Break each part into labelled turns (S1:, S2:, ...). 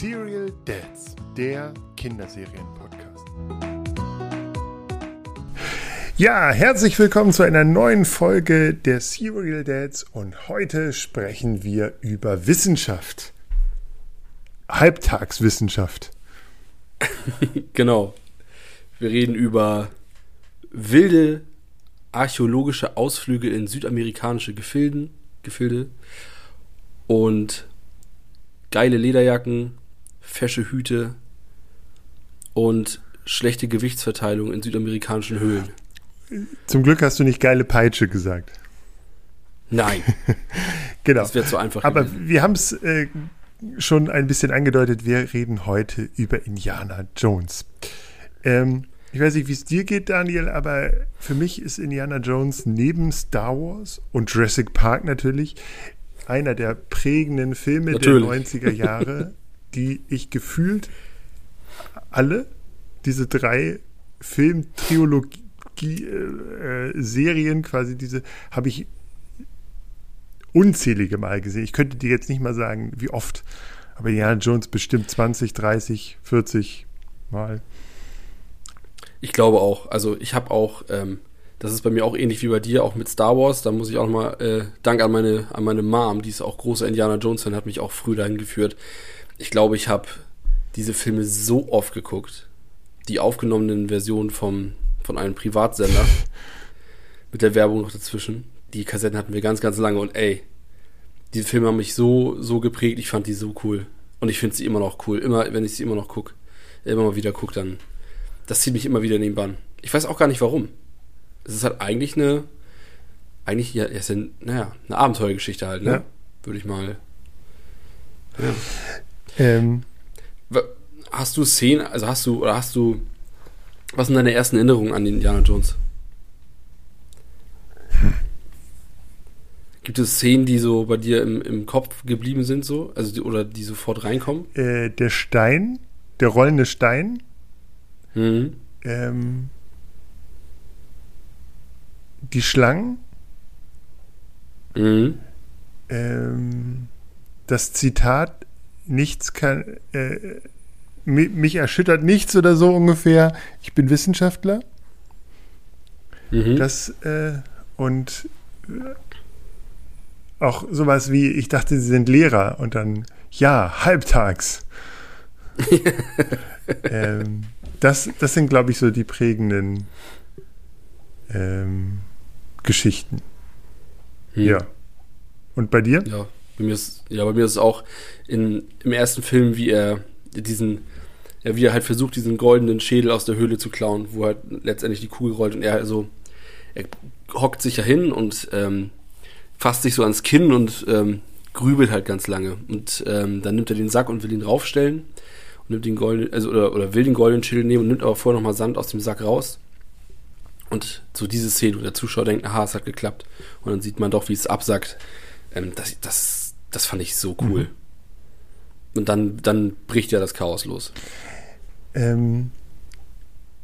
S1: Serial Dads, der Kinderserien-Podcast. Ja, herzlich willkommen zu einer neuen Folge der Serial Dads und heute sprechen wir über Wissenschaft. Halbtagswissenschaft.
S2: genau. Wir reden über wilde archäologische Ausflüge in südamerikanische Gefilden, Gefilde und geile Lederjacken, fesche Hüte und schlechte Gewichtsverteilung in südamerikanischen Höhlen.
S1: Zum Glück hast du nicht geile Peitsche gesagt.
S2: Nein.
S1: genau.
S2: Das wäre zu einfach.
S1: Aber gewesen. wir haben es äh, schon ein bisschen angedeutet. Wir reden heute über Indiana Jones. Ähm, ich weiß nicht, wie es dir geht, Daniel, aber für mich ist Indiana Jones neben Star Wars und Jurassic Park natürlich einer der prägenden Filme natürlich. der 90er Jahre, die ich gefühlt alle, diese drei Filmtriologie, äh, quasi, diese habe ich unzählige Mal gesehen. Ich könnte dir jetzt nicht mal sagen, wie oft, aber Indiana Jones bestimmt 20, 30, 40 Mal.
S2: Ich glaube auch. Also ich habe auch, ähm, das ist bei mir auch ähnlich wie bei dir, auch mit Star Wars. Da muss ich auch mal äh, Dank an meine an meine Mom, die ist auch großer Indiana Jones Fan, hat mich auch früh dahin geführt. Ich glaube, ich habe diese Filme so oft geguckt, die aufgenommenen Versionen vom von einem Privatsender mit der Werbung noch dazwischen. Die Kassetten hatten wir ganz ganz lange und ey, diese Filme haben mich so so geprägt. Ich fand die so cool und ich finde sie immer noch cool. Immer wenn ich sie immer noch gucke, immer mal wieder gucke, dann das zieht mich immer wieder in den Bann. Ich weiß auch gar nicht warum. Es ist halt eigentlich eine, eigentlich, ja, es ist naja, eine Abenteuergeschichte halt, ne? Ja. Würde ich mal. Ja. Ähm. Hast du Szenen, also hast du, oder hast du, was sind deine ersten Erinnerungen an den Indiana Jones? Hm. Gibt es Szenen, die so bei dir im, im Kopf geblieben sind, so? Also die, oder die sofort reinkommen?
S1: Äh, der Stein, der rollende Stein, Mhm. Ähm, die Schlangen. Mhm. Ähm, das Zitat, nichts kann, äh, mich erschüttert nichts oder so ungefähr. Ich bin Wissenschaftler. Mhm. Das, äh, und äh, auch sowas wie, ich dachte, sie sind Lehrer und dann, ja, halbtags. ähm, das, das sind, glaube ich, so die prägenden ähm, Geschichten. Hm. Ja. Und bei dir?
S2: Ja, bei mir ist, ja, bei mir ist es auch in, im ersten Film, wie er diesen, ja, wie er halt versucht, diesen goldenen Schädel aus der Höhle zu klauen, wo halt letztendlich die Kugel rollt und er also, er hockt sich ja hin und ähm, fasst sich so ans Kinn und ähm, grübelt halt ganz lange. Und ähm, dann nimmt er den Sack und will ihn raufstellen nimmt den goldenen, also oder, oder will den goldenen Schild nehmen und nimmt aber vorher nochmal Sand aus dem Sack raus. Und so diese Szene, wo der Zuschauer denkt, aha, es hat geklappt. Und dann sieht man doch, wie es absackt. Ähm, das, das, das fand ich so cool. Mhm. Und dann, dann bricht ja das Chaos los.
S1: Ähm,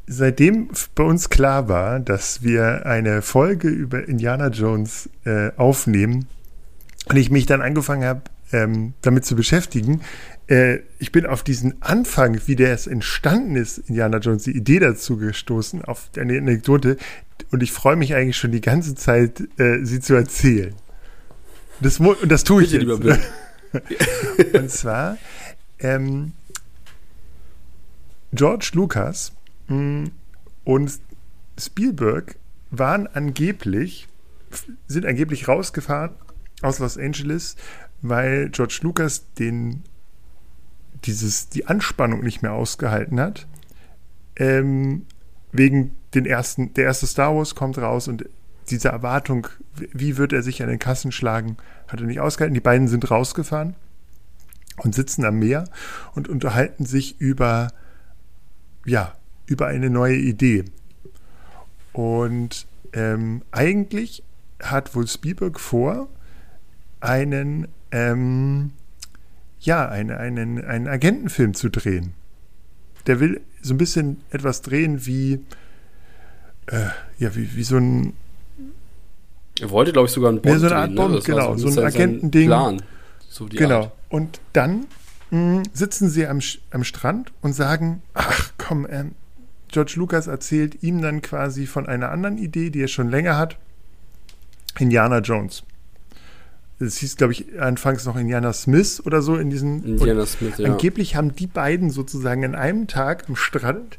S1: seitdem bei uns klar war, dass wir eine Folge über Indiana Jones äh, aufnehmen und ich mich dann angefangen habe, ähm, damit zu beschäftigen, äh, ich bin auf diesen Anfang, wie der es entstanden ist, Indiana Jones, die Idee dazu gestoßen, auf eine Anekdote. Und ich freue mich eigentlich schon die ganze Zeit, äh, sie zu erzählen. Das, und das tue ich Bitte, jetzt. Und zwar, ähm, George Lucas mm, und Spielberg waren angeblich, sind angeblich rausgefahren aus Los Angeles, weil George Lucas den dieses, die Anspannung nicht mehr ausgehalten hat. Ähm, wegen den ersten, der erste Star Wars kommt raus und diese Erwartung, wie wird er sich an den Kassen schlagen, hat er nicht ausgehalten. Die beiden sind rausgefahren und sitzen am Meer und unterhalten sich über, ja, über eine neue Idee. Und ähm, eigentlich hat wohl Spielberg vor, einen ähm, ja, einen, einen, einen Agentenfilm zu drehen. Der will so ein bisschen etwas drehen wie, äh, ja, wie, wie so ein.
S2: Er wollte, glaube ich, sogar einen Bond
S1: ja, so eine Art drehen, ne? Bond, ne? genau, so, so ein Agentending. Plan,
S2: so
S1: genau. Art. Und dann mh, sitzen sie am, am Strand und sagen, ach komm, ähm, George Lucas erzählt ihm dann quasi von einer anderen Idee, die er schon länger hat. Indiana Jones. Es hieß, glaube ich, anfangs noch Indiana Smith oder so in diesen.
S2: Indiana Smith, ja.
S1: Angeblich haben die beiden sozusagen an einem Tag am Strand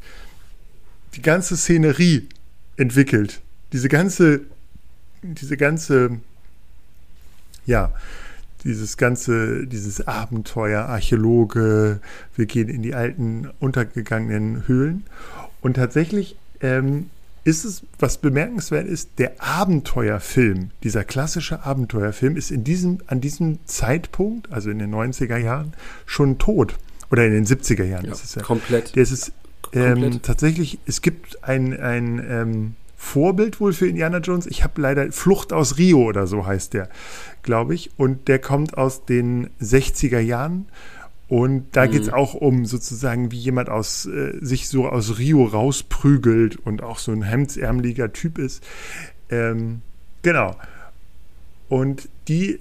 S1: die ganze Szenerie entwickelt. Diese ganze, diese ganze, ja, dieses ganze, dieses Abenteuer, Archäologe, wir gehen in die alten, untergegangenen Höhlen. Und tatsächlich ähm, ist es, was bemerkenswert ist, der Abenteuerfilm, dieser klassische Abenteuerfilm ist in diesem, an diesem Zeitpunkt, also in den 90er Jahren, schon tot. Oder in den 70er Jahren
S2: ja,
S1: ist es ja.
S2: komplett.
S1: Der ist es ähm, tatsächlich, es gibt ein, ein ähm, Vorbild wohl für Indiana Jones. Ich habe leider Flucht aus Rio oder so heißt der, glaube ich. Und der kommt aus den 60er Jahren. Und da
S2: Mhm.
S1: geht es auch um sozusagen, wie jemand aus äh, sich so aus Rio rausprügelt und auch so ein hemdsärmeliger Typ ist. Ähm, genau. Und die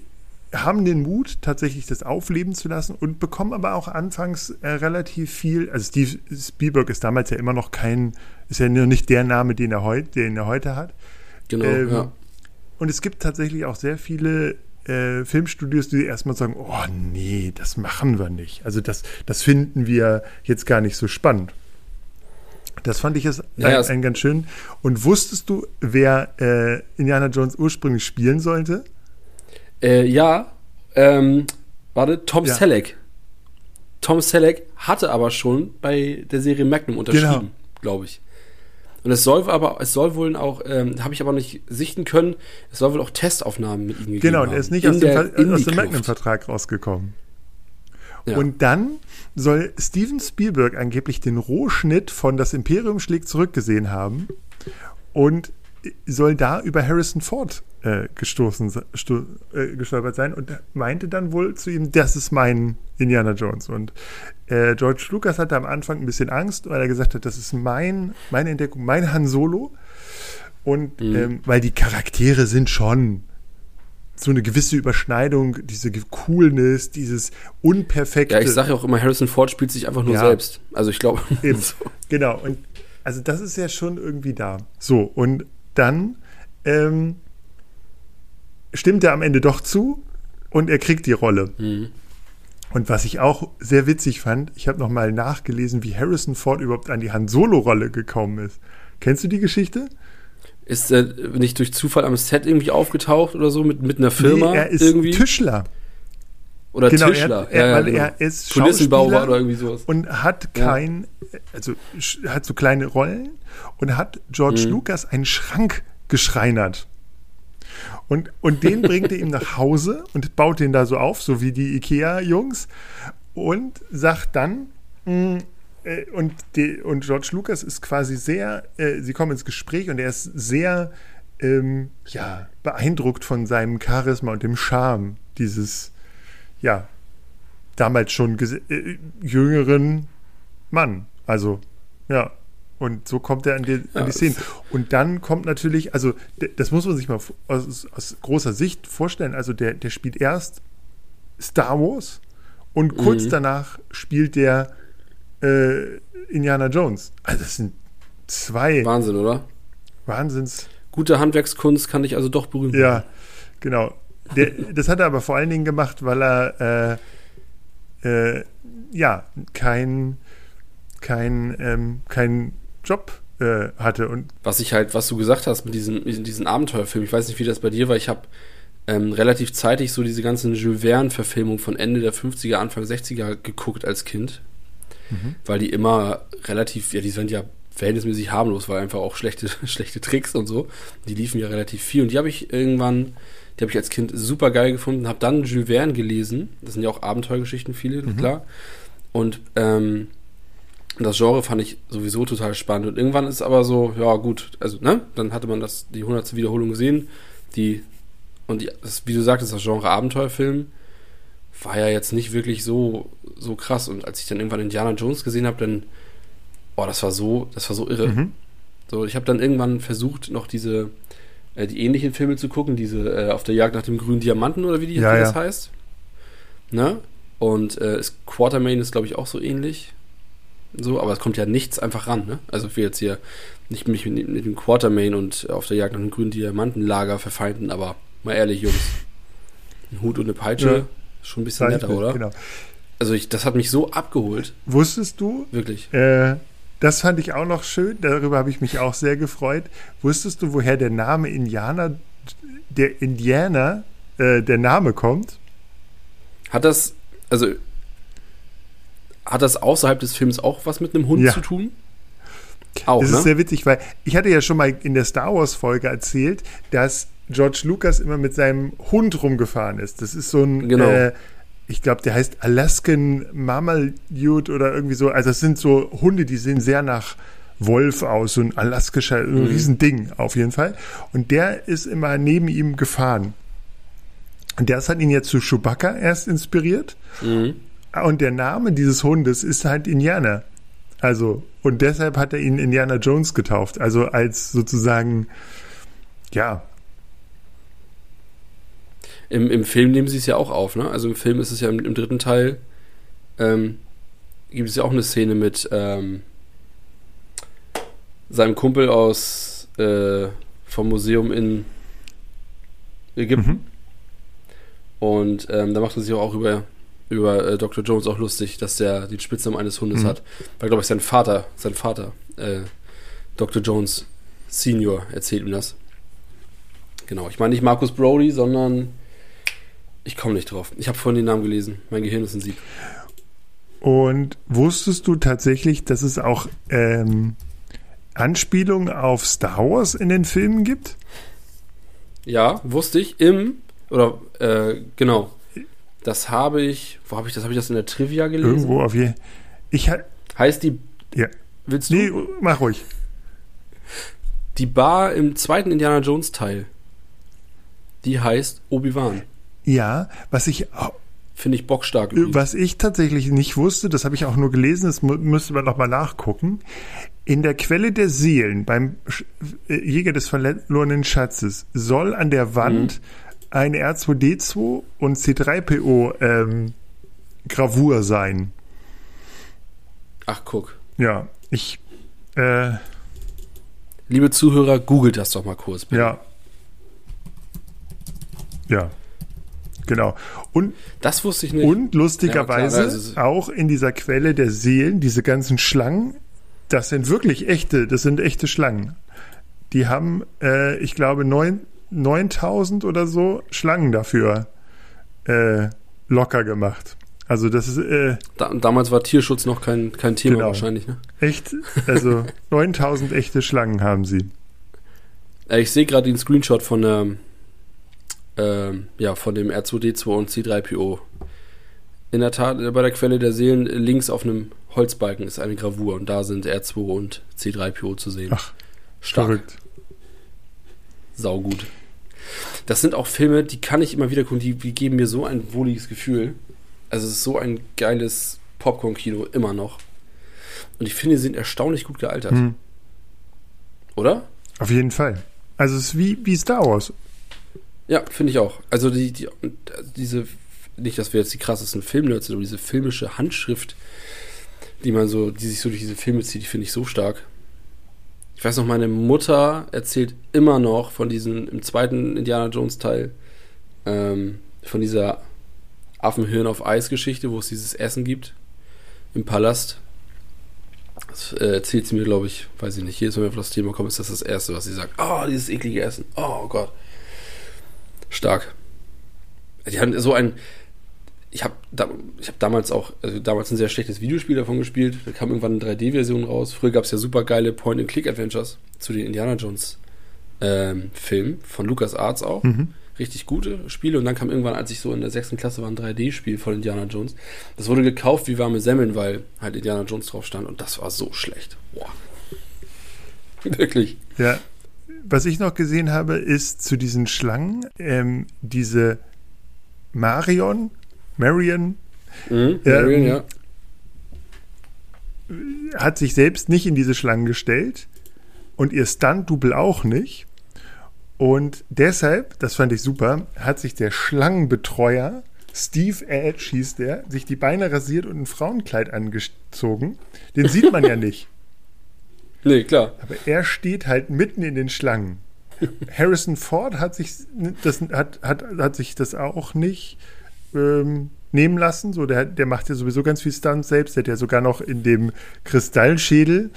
S1: haben den Mut, tatsächlich das aufleben zu lassen und bekommen aber auch anfangs äh, relativ viel. Also Steve Spielberg ist damals ja immer noch kein, ist ja noch nicht der Name, den er heute, den er heute hat.
S2: Genau,
S1: ähm,
S2: ja.
S1: Und es gibt tatsächlich auch sehr viele äh, Filmstudios, die erstmal sagen, oh nee, das machen wir nicht. Also das, das finden wir jetzt gar nicht so spannend. Das fand ich jetzt
S2: Ja,
S1: ein, ein ganz schön. Und wusstest du, wer äh, Indiana Jones ursprünglich spielen sollte?
S2: Äh, ja, ähm, warte, Tom
S1: Ja.
S2: Selleck. Tom Selleck hatte aber schon bei der Serie Magnum unterschrieben,
S1: Genau.
S2: glaube ich. Und es soll aber, es soll wohl auch, ähm, habe ich aber nicht sichten können, es soll wohl auch Testaufnahmen mit ihm gegeben
S1: Genau,
S2: haben.
S1: der ist nicht aus dem,
S2: der- in
S1: aus dem. Magnum-Vertrag rausgekommen.
S2: Ja.
S1: Und dann soll Steven Spielberg angeblich den Rohschnitt von Das Imperium schlägt zurück gesehen haben und soll da über Harrison Ford äh, gestoßen, sto, äh, gestolpert sein und meinte dann wohl zu ihm, das ist mein Indiana Jones. Und äh, George Lucas hatte am Anfang ein bisschen Angst, weil er gesagt hat, das ist mein, meine Entdeckung, mein Han Solo. Und
S2: Mhm.
S1: ähm, weil die Charaktere sind schon so eine gewisse Überschneidung, diese Coolness, dieses unperfekte.
S2: ja, ich sage ja auch immer, Harrison Ford spielt sich einfach nur
S1: Ja.
S2: selbst. Also ich glaube, so.
S1: Genau, und also das ist ja schon irgendwie da. So, und dann ähm, stimmt er am Ende doch zu und er kriegt die Rolle.
S2: Mhm.
S1: Und was ich auch sehr witzig fand, ich habe nochmal nachgelesen, wie Harrison Ford überhaupt an die Han Solo-Rolle gekommen ist. Kennst du die Geschichte?
S2: ist er nicht durch Zufall am Set irgendwie aufgetaucht oder so mit, mit einer Firma
S1: Nee, er ist
S2: irgendwie?
S1: Tischler.
S2: oder
S1: Genau,
S2: Tischler.
S1: Er, er,
S2: ja, ja,
S1: weil
S2: genau.
S1: er ist
S2: Kulissenbauer
S1: Schauspieler
S2: oder irgendwie sowas.
S1: und hat
S2: Ja.
S1: kein, also sch- hat so kleine Rollen und hat George
S2: Mhm.
S1: Lucas einen Schrank geschreinert. Und, und den bringt er ihm nach Hause und baut den da so auf, so wie die IKEA-Jungs, und sagt dann, mh, äh, und, die, und George Lucas ist quasi sehr, äh, sie kommen ins Gespräch und er ist sehr ähm, ja, beeindruckt von seinem Charisma und dem Charme dieses, ja, damals schon äh, jüngeren Mann. Also, ja. Und so kommt er an die, an
S2: Ja,
S1: die Szene. Und dann kommt natürlich, also das muss man sich mal aus, aus großer Sicht vorstellen. Also der, der spielt erst Star Wars und kurz
S2: Mhm.
S1: danach spielt der äh, Indiana Jones. Also das sind zwei
S2: Wahnsinn, oder?
S1: Wahnsinns.
S2: Gute Handwerkskunst kann dich also doch berühmt
S1: Ja, genau. Der, das hat er aber vor allen Dingen gemacht, weil er äh, äh, ja kein kein ähm, kein Job äh, hatte und
S2: Was ich halt, was du gesagt hast mit diesen, mit diesen Abenteuerfilmen, ich weiß nicht, wie das bei dir war, ich habe ähm, relativ zeitig so diese ganzen Jules Verne-Verfilmungen von Ende der 50er, Anfang 60er geguckt als Kind. Weil die immer relativ, ja, die sind ja verhältnismäßig harmlos, weil einfach auch schlechte, schlechte Tricks und so. Die liefen ja relativ viel und die habe ich irgendwann, die habe ich als Kind super geil gefunden, habe dann Jules Verne gelesen. Das sind ja auch Abenteuergeschichten, viele, klar. Und ähm, das Genre fand ich sowieso total spannend. Und irgendwann ist aber so, ja gut, also, ne, dann hatte man das, die hundertste Wiederholung gesehen, die, und die, das, wie du sagtest, das Genre Abenteuerfilm war ja jetzt nicht wirklich so, so krass. Und als ich dann irgendwann Indiana Jones gesehen habe, dann, oh, das war so, das war so irre.
S1: Mhm.
S2: So, ich habe dann irgendwann versucht, noch diese, äh, die ähnlichen Filme zu gucken, diese äh, auf der Jagd nach dem grünen Diamanten oder wie, die,
S1: Ja,
S2: wie
S1: ja.
S2: das heißt. Ne? Und äh, ist Quartermain ist, glaube ich, auch so ähnlich. So, aber es kommt ja nichts einfach ran, ne? Also ich will jetzt hier nicht mich mit, mit dem Quartermain und auf der Jagd nach einem grünen Diamantenlager verfeinden, aber mal ehrlich, Jungs. Ein Hut und eine Peitsche,
S1: Ja.
S2: schon ein bisschen netter, oder?
S1: Genau.
S2: Also ich, das hat mich so abgeholt,
S1: Wusstest du,
S2: wirklich.
S1: äh, das fand ich auch noch schön, darüber habe ich mich auch sehr gefreut. Wusstest du, woher der Name Indianer, der Indianer, äh, der Name kommt?
S2: Hat das, also hat das außerhalb des Films auch was mit einem Hund
S1: Ja.
S2: zu tun? Auch,
S1: Das
S2: ne?
S1: ist sehr witzig, weil ich hatte ja schon mal in der Star Wars Folge erzählt, dass George Lucas immer mit seinem Hund rumgefahren ist. Das ist so ein,
S2: Genau.
S1: äh, ich glaube, der heißt Alaskan Mammaliute oder irgendwie so. Also das sind so Hunde, die sehen sehr nach Wolf aus, so ein alaskischer, so ein
S2: Mhm.
S1: Riesending auf jeden Fall. Und der ist immer neben ihm gefahren. Und das hat ihn jetzt zu Chewbacca erst inspiriert.
S2: mhm.
S1: Und der Name dieses Hundes ist halt Indianer. Also, und deshalb hat er ihn Indiana Jones getauft. Also als sozusagen, ja,
S2: Im, Im Film nehmen sie es ja auch auf, ne? Also im Film ist es ja im, im dritten Teil, ähm, gibt es ja auch eine Szene mit ähm, seinem Kumpel aus äh, vom Museum in Ägypten.
S1: Mhm.
S2: Und ähm, da macht er sich auch über, über äh, Dr. Jones auch lustig, dass der den Spitznamen eines Hundes
S1: Mhm.
S2: hat. Weil, glaube ich, sein Vater, sein Vater, äh, Dr. Jones Senior, erzählt ihm das. Genau, ich meine nicht Marcus Brody, sondern ich komme nicht drauf. Ich habe vorhin den Namen gelesen. Mein Gehirn ist ein Sieb.
S1: Und wusstest du tatsächlich, dass es auch ähm, Anspielungen auf Star Wars in den Filmen gibt?
S2: Ja, wusste ich im oder äh, genau. Das habe ich. Wo habe ich das? Habe ich das in der Trivia gelesen?
S1: Irgendwo auf je. Ich ha-
S2: Heißt die.
S1: Ja.
S2: Willst du?
S1: Nee, mach ruhig.
S2: Die Bar im zweiten Indiana Jones Teil. Die heißt Obi-Wan.
S1: Ja, was ich
S2: Finde ich bockstark. übrigens.
S1: Was ich tatsächlich nicht wusste, das habe ich auch nur gelesen, das müsste man noch mal nachgucken. In der Quelle der Seelen beim äh, Jäger des verlorenen Schatzes soll an der Wand eine R2D2 und C3PO ähm, Gravur sein.
S2: Ach, guck.
S1: Ja, ich äh,
S2: Liebe Zuhörer, googelt das doch mal kurz. bitte.
S1: ja ja genau und
S2: Das wusste ich nicht.
S1: Und lustigerweise
S2: Ja, also
S1: auch in dieser Quelle der Seelen, diese ganzen Schlangen, das sind wirklich echte, das sind echte Schlangen. Die haben, äh, ich glaube, neun- 9000 oder so Schlangen dafür äh, locker gemacht. Also das ist äh,
S2: Da, damals war Tierschutz noch kein, kein Thema
S1: Genau.
S2: wahrscheinlich. Ne?
S1: echt, also 9000 echte Schlangen haben sie.
S2: Ich sehe gerade den Screenshot von der, ähm, ja, von dem R2D2 und C3PO. In der Tat, bei der Quelle der Seelen links auf einem Holzbalken ist eine Gravur und da sind R2 und C3PO zu sehen.
S1: Ach,
S2: Stark,
S1: Verrückt.
S2: saugut. Das sind auch Filme, die kann ich immer wieder gucken, die, die geben mir so ein wohliges Gefühl. Also es ist so ein geiles Popcorn-Kino, immer noch. Und ich finde, sie sind erstaunlich gut gealtert.
S1: Hm.
S2: Oder?
S1: Auf jeden Fall. Also es ist wie, wie Star Wars.
S2: Ja, finde ich auch. Also die, die, diese, nicht, dass wir jetzt die krassesten Filmnerds sind, aber diese filmische Handschrift, die man so, die sich so durch diese Filme zieht, die finde ich so stark. Ich weiß noch, meine Mutter erzählt immer noch von diesen, im zweiten Indiana Jones Teil, ähm, von dieser Affenhirn auf Eis Geschichte, wo es dieses Essen gibt im Palast. Das äh, erzählt sie mir, glaube ich, weiß ich nicht, jedes Mal, wenn wir auf das Thema kommen, ist das das Erste, was sie sagt. Oh, dieses eklige Essen. Oh Gott. Stark. Die haben so ein. Ich habe da, ich hab damals auch, also damals ein sehr schlechtes Videospiel davon gespielt. Da kam irgendwann eine 3D-Version raus. Früher gab es ja super geile Point-and-Click-Adventures zu den Indiana Jones ähm, von Lucas Arts auch.
S1: Mhm.
S2: Richtig gute Spiele. Und dann kam irgendwann, als ich so in der sechsten Klasse war, ein 3D-Spiel von Indiana Jones. Das wurde gekauft wie warme Semmeln, weil halt Indiana Jones drauf stand. Und das war so schlecht. Boah. Wirklich.
S1: Ja. Was ich noch gesehen habe, ist zu diesen Schlangen ähm, diese Marion, Marion
S2: Mhm. Marion,
S1: ähm,
S2: ja.
S1: hat sich selbst nicht in diese Schlangen gestellt und ihr Stunt-Double auch nicht. Und deshalb, das fand ich super, hat sich der Schlangenbetreuer Steve Edge hieß der, sich die Beine rasiert und ein Frauenkleid angezogen. Den sieht man ja nicht.
S2: Nee, klar.
S1: Aber er steht halt mitten in den Schlangen. Harrison Ford hat sich das, hat, hat, hat sich das auch nicht ähm, nehmen lassen. So, der, der macht ja sowieso ganz viel Stunts selbst. Der hat ja sogar noch in dem Kristallschädel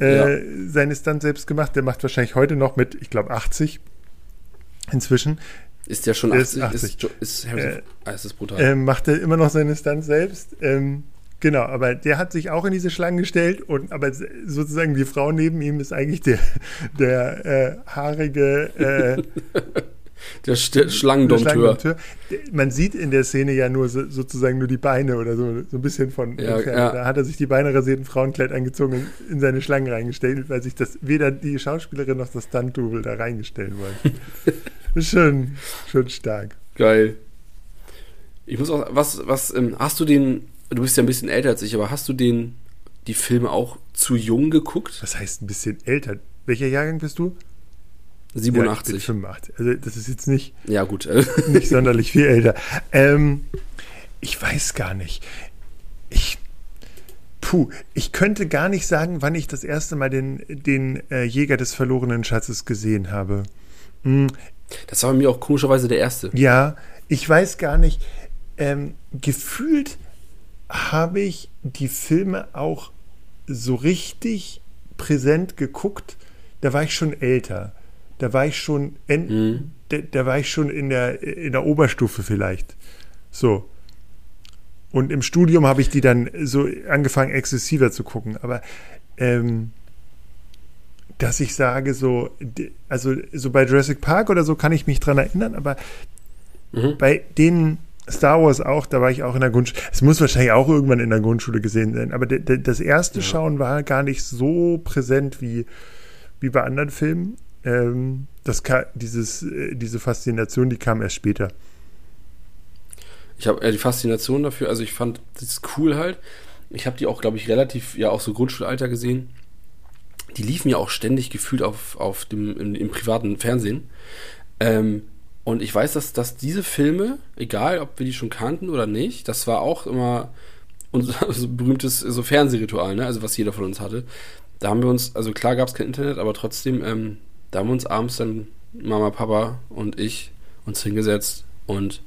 S1: äh, ja. seine Stunts selbst gemacht. Der macht wahrscheinlich heute noch mit, ich glaube, 80 inzwischen.
S2: Ist der schon 80? Ist,
S1: 80.
S2: ist, ist, Harrison, äh, ah, ist das brutal.
S1: Äh, macht er immer noch seine Stunts selbst. Ähm, Genau, aber der hat sich auch in diese Schlangen gestellt und aber sozusagen die Frau neben ihm ist eigentlich der, der äh, haarige
S2: der, der Schlangendompteur.
S1: Man sieht in der Szene ja nur so, sozusagen nur die Beine oder so, so ein bisschen von
S2: ja, ja.
S1: Da hat er sich die Beine rasierten Frauenkleid angezogen und in seine Schlangen reingestellt, weil sich das weder die Schauspielerin noch das Stunt-Double da reingestellt wollten. schon, schon stark.
S2: Geil. Ich muss auch, was, was, ähm, hast du den du bist ja ein bisschen älter als ich, aber hast du den, die Filme auch zu jung geguckt?
S1: Was heißt ein bisschen älter? Welcher Jahrgang bist du?
S2: 87. Ja,
S1: 85. Also das ist jetzt nicht,
S2: ja, gut.
S1: nicht sonderlich viel älter. Ähm, ich weiß gar nicht. Ich, puh, ich könnte gar nicht sagen, wann ich das erste Mal den, den äh, Jäger des verlorenen Schatzes gesehen habe.
S2: Hm. Das war bei mir auch komischerweise der erste.
S1: Ja, ich weiß gar nicht. Ähm, gefühlt habe ich die Filme auch so richtig präsent geguckt. Da war ich schon älter. Da war ich schon, in, mhm. da, da, war ich schon in der, in der Oberstufe vielleicht. So. Und im Studium habe ich die dann so angefangen, exzessiver zu gucken. Aber ähm, dass ich sage, so, also so bei Jurassic Park oder so kann ich mich dran erinnern, aber mhm. bei den Star Wars auch, da war ich auch in der Grundschule. Es muss wahrscheinlich auch irgendwann in der Grundschule gesehen sein, aber das erste ja. Schauen war gar nicht so präsent wie, wie bei anderen Filmen. Ähm, das dieses, äh, diese Faszination, die kam erst später.
S2: Ich habe äh, die Faszination dafür, also ich fand das cool halt. Ich habe die auch, glaube ich, relativ, ja, auch so Grundschulalter gesehen. Die liefen ja auch ständig gefühlt auf, auf dem, im, im privaten Fernsehen. Ähm, und ich weiß, dass, dass diese Filme, egal ob wir die schon kannten oder nicht, das war auch immer unser so berühmtes so Fernsehritual, ne? also was jeder von uns hatte. Da haben wir uns, also klar gab es kein Internet, aber trotzdem, ähm, da haben wir uns abends dann Mama, Papa und ich uns hingesetzt und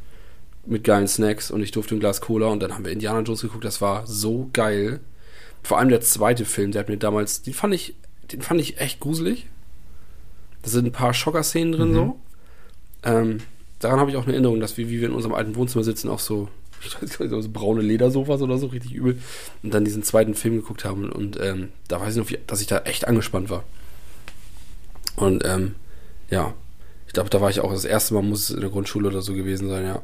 S2: mit geilen Snacks und ich durfte ein Glas Cola und dann haben wir Indiana Jones geguckt, das war so geil. Vor allem der zweite Film, der hat mir damals, den fand ich, den fand ich echt gruselig. Da sind ein paar Schocker-Szenen drin mhm. so. Ähm, daran habe ich auch eine Erinnerung, dass wir, wie wir in unserem alten Wohnzimmer sitzen, auch so, ich weiß nicht, so braune Ledersofas oder so, richtig übel, und dann diesen zweiten Film geguckt haben. Und ähm, da weiß ich noch, dass ich da echt angespannt war. Und ähm, ja, ich glaube, da war ich auch das erste Mal, muss es in der Grundschule oder so gewesen sein, ja.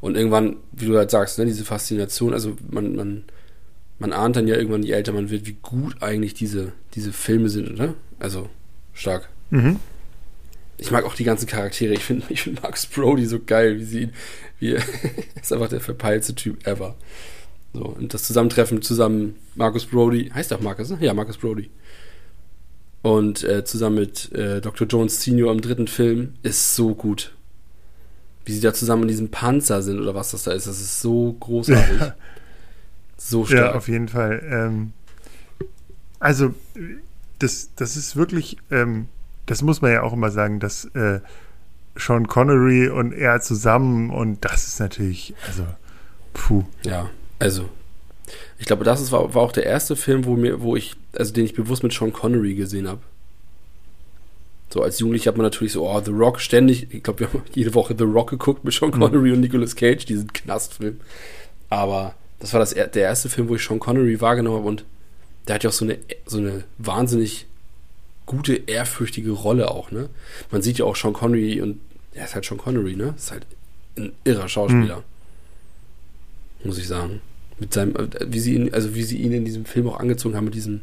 S2: Und irgendwann, wie du halt sagst, ne, diese Faszination, also man, man, man ahnt dann ja irgendwann, je älter man wird, wie gut eigentlich diese, diese Filme sind, ne? Also stark. Mhm ich mag auch die ganzen Charaktere. Ich finde ich find Marcus Brody so geil, wie sie ihn, wie er ist einfach der verpeilste Typ ever. So, und das Zusammentreffen zusammen Marcus Brody, heißt auch Marcus, ne? Ja, Marcus Brody. Und äh, zusammen mit äh, Dr. Jones Senior im dritten Film ist so gut. Wie sie da zusammen in diesem Panzer sind oder was das da ist, das ist so großartig. Ja. So stark.
S1: Ja, auf jeden Fall. Ähm, also, das, das ist wirklich ähm, das muss man ja auch immer sagen, dass äh, Sean Connery und er zusammen und das ist natürlich, also, puh.
S2: Ja, also, ich glaube, das ist, war, war auch der erste Film, wo mir, wo ich, also den ich bewusst mit Sean Connery gesehen habe. So als Jugendlicher hat man natürlich so, oh, The Rock ständig, ich glaube, wir haben jede Woche The Rock geguckt mit Sean mhm. Connery mhm. und Nicolas Cage, diesen Knastfilm. Aber das war das, der erste Film, wo ich Sean Connery wahrgenommen habe und der hat ja auch so eine, so eine wahnsinnig gute, ehrfürchtige Rolle auch, ne? Man sieht ja auch Sean Connery und er ist halt Sean Connery, ne? Ist halt ein irrer Schauspieler. Mhm. Muss ich sagen. Mit seinem, wie sie ihn, also wie sie ihn in diesem Film auch angezogen haben, mit diesem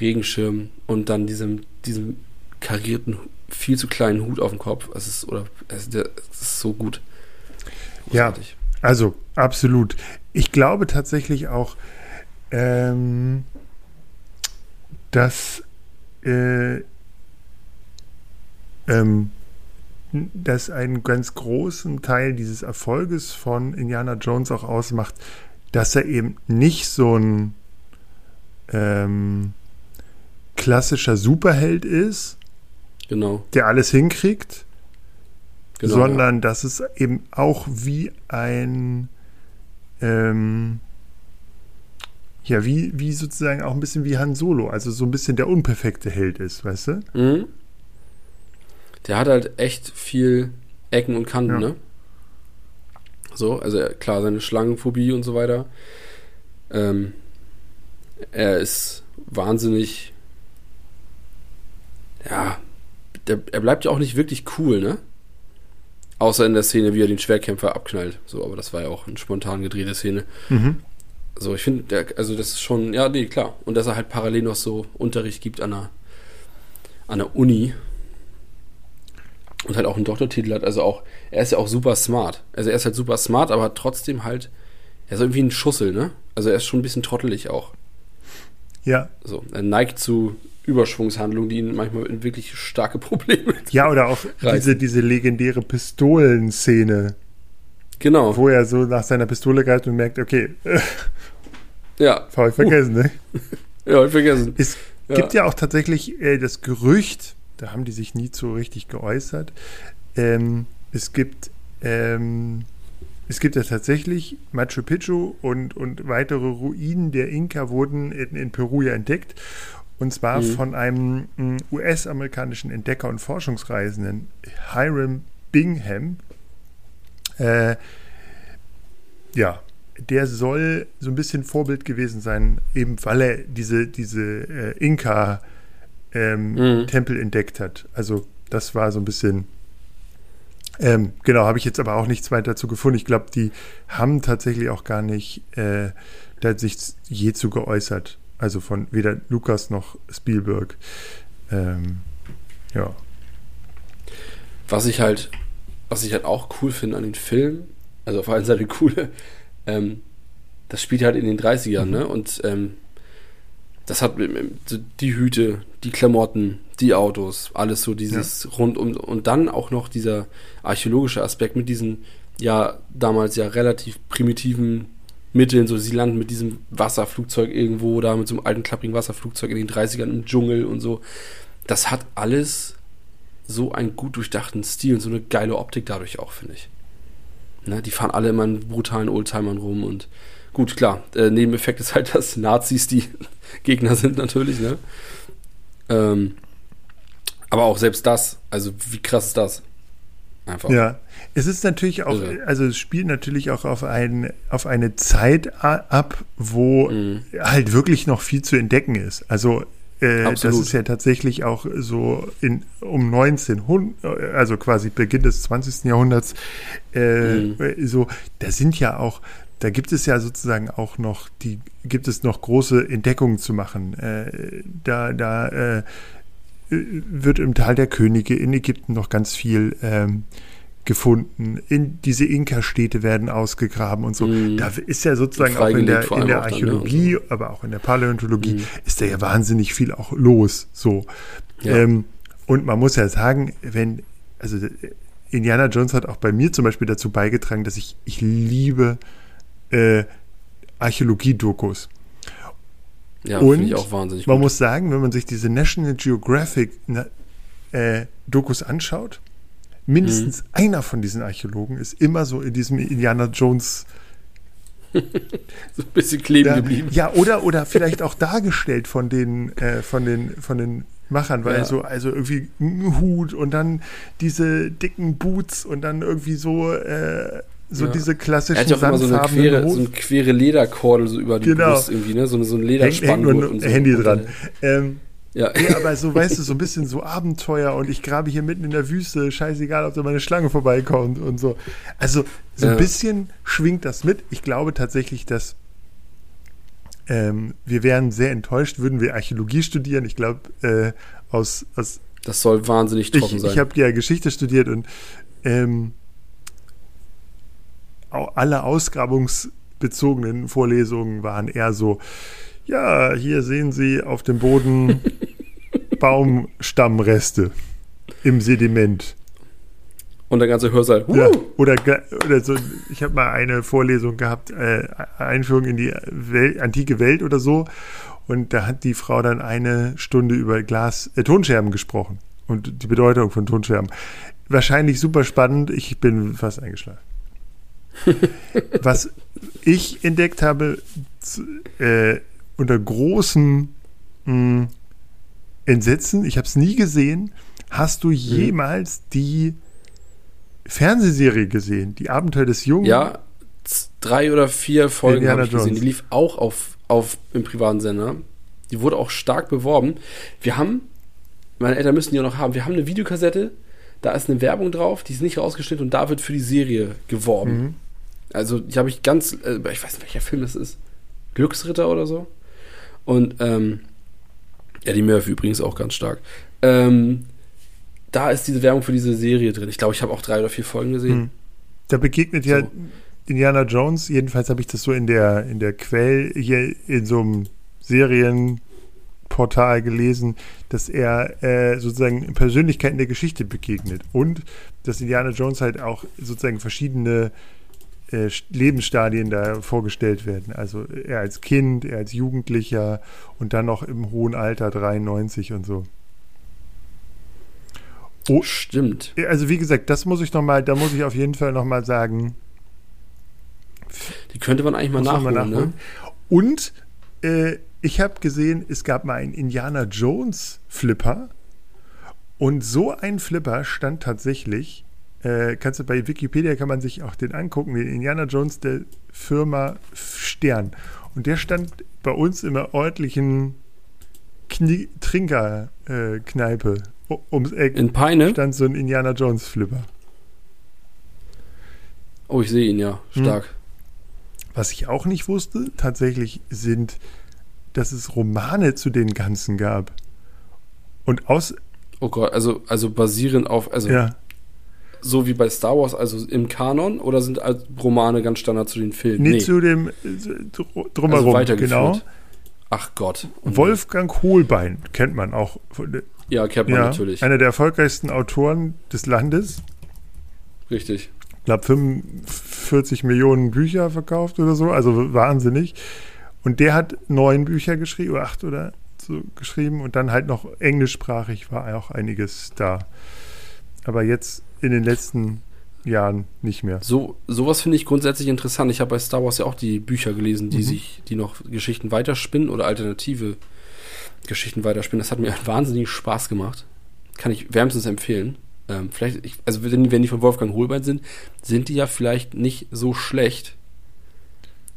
S2: Regenschirm und dann diesem, diesem karierten, viel zu kleinen Hut auf dem Kopf. Es ist, oder, es ist so gut.
S1: Großartig. Ja, also, absolut. Ich glaube tatsächlich auch, ähm, dass äh, ähm, dass einen ganz großen Teil dieses Erfolges von Indiana Jones auch ausmacht, dass er eben nicht so ein ähm, klassischer Superheld ist,
S2: Genau.
S1: der alles hinkriegt,
S2: genau
S1: sondern dass es eben auch wie ein ähm, ja, wie, wie sozusagen auch ein bisschen wie Han Solo, also so ein bisschen der unperfekte Held ist, weißt du?
S2: ja. mhm. Der hat halt echt viel Ecken und Kanten,
S1: Ja.
S2: ne? So, also klar, seine Schlangenphobie und so weiter. Ähm, er ist wahnsinnig. Ja, der, er bleibt ja auch nicht wirklich cool, ne? Außer in der Szene, wie er den Schwerkämpfer abknallt. So, aber das war ja auch eine spontan gedrehte Szene.
S1: Mhm.
S2: So, ich finde, also das ist schon, ja, nee, klar. Und dass er halt parallel noch so Unterricht gibt an der, an der Uni. Und halt auch einen Doktortitel hat. Also auch, er ist ja auch super smart. Also er ist halt super smart, aber hat trotzdem halt, er ist irgendwie ein Schussel, ne? Also er ist schon ein bisschen trottelig auch.
S1: Ja.
S2: So, er neigt zu Überschwungshandlungen, die ihn manchmal in wirklich starke Probleme.
S1: Ja, oder auch
S2: Reißen.
S1: diese, diese legendäre Pistolenszene,
S2: Genau.
S1: wo er so nach seiner Pistole greift und merkt, okay, äh,
S2: Ja,
S1: habe ich vergessen, ne?
S2: ja, hab ich vergessen.
S1: Es
S2: Ja.
S1: gibt ja auch tatsächlich äh, das Gerücht, da haben die sich nie so richtig geäußert. Ähm, es gibt ähm, es gibt ja tatsächlich Machu Picchu und, und weitere Ruinen der Inka wurden in, in Peru ja entdeckt. Und zwar
S2: Mhm.
S1: von einem mm, US-amerikanischen Entdecker und Forschungsreisenden, Hiram Bingham. Äh, ja, der soll so ein bisschen Vorbild gewesen sein, eben weil er diese, diese äh, Inka ähm,
S2: Mhm.
S1: Tempel entdeckt hat. Also das war so ein bisschen ähm, genau, habe ich jetzt aber auch nichts weiter dazu gefunden. Ich glaube, die haben tatsächlich auch gar nicht äh, da sich je zu geäußert. Also von weder Lukas noch Spielberg. Ähm, ja.
S2: Was ich halt, was ich halt auch cool finde an den Filmen, also auf der einen Seite coole, ähm, das spielt halt in den 30ern, ne? Und ähm, das hat die Hüte, die Klamotten, die Autos, alles so dieses rundum und dann auch noch dieser archäologische Aspekt mit diesen ja damals ja relativ primitiven Mitteln, so sie landen mit diesem Wasserflugzeug irgendwo da mit so einem alten klapprigen Wasserflugzeug in den 30ern im Dschungel und so. Das hat alles so einen gut durchdachten Stil und so eine geile Optik dadurch auch, finde ich. Ne, die fahren alle immer in brutalen Oldtimern rum und gut, klar, äh, Nebeneffekt ist halt, dass Nazis die Gegner sind natürlich, ne? Ähm, aber auch selbst das, also wie krass ist das? Einfach.
S1: Ja, es ist natürlich auch,
S2: Irre.
S1: also es spielt natürlich auch auf, ein, auf eine Zeit ab, wo
S2: Mhm.
S1: halt wirklich noch viel zu entdecken ist. Also äh, das ist ja tatsächlich auch so in, um 1900, also quasi Beginn des 20. Jahrhunderts, äh,
S2: Mhm.
S1: so, da sind ja auch, da gibt es ja sozusagen auch noch, die gibt es noch große Entdeckungen zu machen. Äh, da, da äh, wird im Tal der Könige in Ägypten noch ganz viel ähm, gefunden. In diese Inka-Städte werden ausgegraben und so.
S2: Mhm.
S1: Da ist ja sozusagen auch in der, in der
S2: auch dann, ne,
S1: Archäologie,
S2: und
S1: aber auch in der Paläontologie
S2: Mhm.
S1: ist da ja wahnsinnig viel auch los. So.
S2: Ja.
S1: Ähm, und man muss ja sagen, wenn, also Indiana Jones hat auch bei mir zum Beispiel dazu beigetragen, dass ich, ich liebe äh, Archäologie-Dokus.
S2: Ja,
S1: Und
S2: finde ich auch wahnsinnig
S1: Man
S2: gut.
S1: muss sagen, wenn man sich diese National Geographic äh, Dokus anschaut, mindestens
S2: Mhm.
S1: einer von diesen Archäologen ist immer so in diesem Indiana Jones
S2: so ein bisschen kleben
S1: ja,
S2: geblieben.
S1: ja oder oder vielleicht auch dargestellt von den äh, von den von den Machern, weil
S2: Ja.
S1: so also irgendwie ein Hut und dann diese dicken Boots und dann irgendwie so äh, so
S2: Ja.
S1: diese
S2: Er
S1: klassischen
S2: hat ja auch immer so eine quere, so eine quere Lederkordel so über die
S1: Genau.
S2: Brust irgendwie, ne? So, eine- so ein
S1: hängt, hängt
S2: Lederspanngurt
S1: ein
S2: und so.
S1: Handy dran. Ähm,
S2: Ja.
S1: Ja, aber so, weißt du, so ein bisschen so Abenteuer und ich grabe hier mitten in der Wüste, scheißegal, ob da meine Schlange vorbeikommt und so. Also, so ein
S2: Ja.
S1: bisschen schwingt das mit. Ich glaube tatsächlich, dass ähm, wir wären sehr enttäuscht, würden wir Archäologie studieren. Ich glaube, äh, aus, aus
S2: Das soll wahnsinnig
S1: ich,
S2: trocken sein.
S1: ich habe ja Geschichte studiert und ähm, alle ausgrabungsbezogenen Vorlesungen waren eher so, ja, hier sehen Sie auf dem Boden Baumstammreste im Sediment.
S2: Und der ganze Hörsaal.
S1: Ja, oder, oder so, ich habe mal eine Vorlesung gehabt, äh, Einführung in die Welt, antike Welt oder so. Und da hat die Frau dann eine Stunde über Glas, äh, Tonscherben gesprochen und die Bedeutung von Tonscherben. Wahrscheinlich super spannend. Ich bin fast eingeschlafen. Was ich entdeckt habe, äh, unter großem mh, hm, Entsetzen, ich habe es nie gesehen, hast du mhm. jemals die Fernsehserie gesehen, die Abenteuer des Jungen?
S2: Ja, drei oder vier Folgen habe ich gesehen. Die lief auch auf, auf im privaten Sender. Die wurde auch stark beworben. Wir haben, meine Eltern müssen die auch noch haben, wir haben eine Videokassette, da ist eine Werbung drauf, die ist nicht rausgeschnitten und da wird für die Serie geworben. Mhm. Also, die habe ich ganz, äh, ich weiß nicht, welcher Film das ist. Glücksritter oder so. Und, ähm, ja, die Murphy übrigens auch ganz stark. Ähm, da ist diese Werbung für diese Serie drin. Ich glaube, ich habe auch drei oder vier Folgen gesehen. Hm.
S1: Da begegnet so. ja Indiana Jones, jedenfalls habe ich das so in der, in der Quell hier in so einem Serienportal gelesen, dass er äh, sozusagen Persönlichkeiten der Geschichte begegnet und dass Indiana Jones halt auch sozusagen verschiedene äh, Lebensstadien da vorgestellt werden. Also er als Kind, er als Jugendlicher und dann noch im hohen Alter 93 und so.
S2: Oh, stimmt.
S1: Also wie gesagt, das muss ich noch mal, da muss ich auf jeden Fall noch mal sagen.
S2: Die könnte man eigentlich mal nachholen, mal nachholen. Ne?
S1: Und äh, ich habe gesehen, es gab mal einen Indiana Jones Flipper und so ein Flipper stand tatsächlich äh, kannst du bei Wikipedia kann man sich auch den angucken, den Indiana Jones der Firma Stern. Und der stand bei uns in der örtlichen Trinkerkneipe äh, ums Eck.
S2: In Peine?
S1: Stand so ein Indiana Jones Flipper.
S2: Oh, ich sehe ihn ja. Hm. Stark. Hm.
S1: Was ich auch nicht wusste, tatsächlich sind, dass es Romane zu den Ganzen gab. Und aus.
S2: Oh Gott, also, also basierend auf. Also
S1: ja
S2: so wie bei Star Wars, also im Kanon, oder sind Romane ganz Standard zu den Filmen?
S1: Nee, nee. zu dem äh, drumherum, also genau.
S2: Ach Gott.
S1: Wolfgang Hohlbein kennt man auch.
S2: Ja, kennt man ja, natürlich.
S1: Einer der erfolgreichsten Autoren des Landes.
S2: Richtig.
S1: Ich glaube, 45 Millionen Bücher verkauft oder so, also wahnsinnig. Und der hat neun Bücher geschrieben, oder acht oder so geschrieben und dann halt noch englischsprachig war auch einiges da. Aber jetzt in den letzten Jahren nicht mehr.
S2: So, sowas finde ich grundsätzlich interessant. Ich habe bei Star Wars ja auch die Bücher gelesen, die mhm. sich, die noch Geschichten weiterspinnen oder alternative Geschichten weiterspinnen. Das hat mir wahnsinnig Spaß gemacht. Kann ich wärmstens empfehlen. Ähm, vielleicht, ich, also wenn, wenn die von Wolfgang Holbein sind, sind die ja vielleicht nicht so schlecht.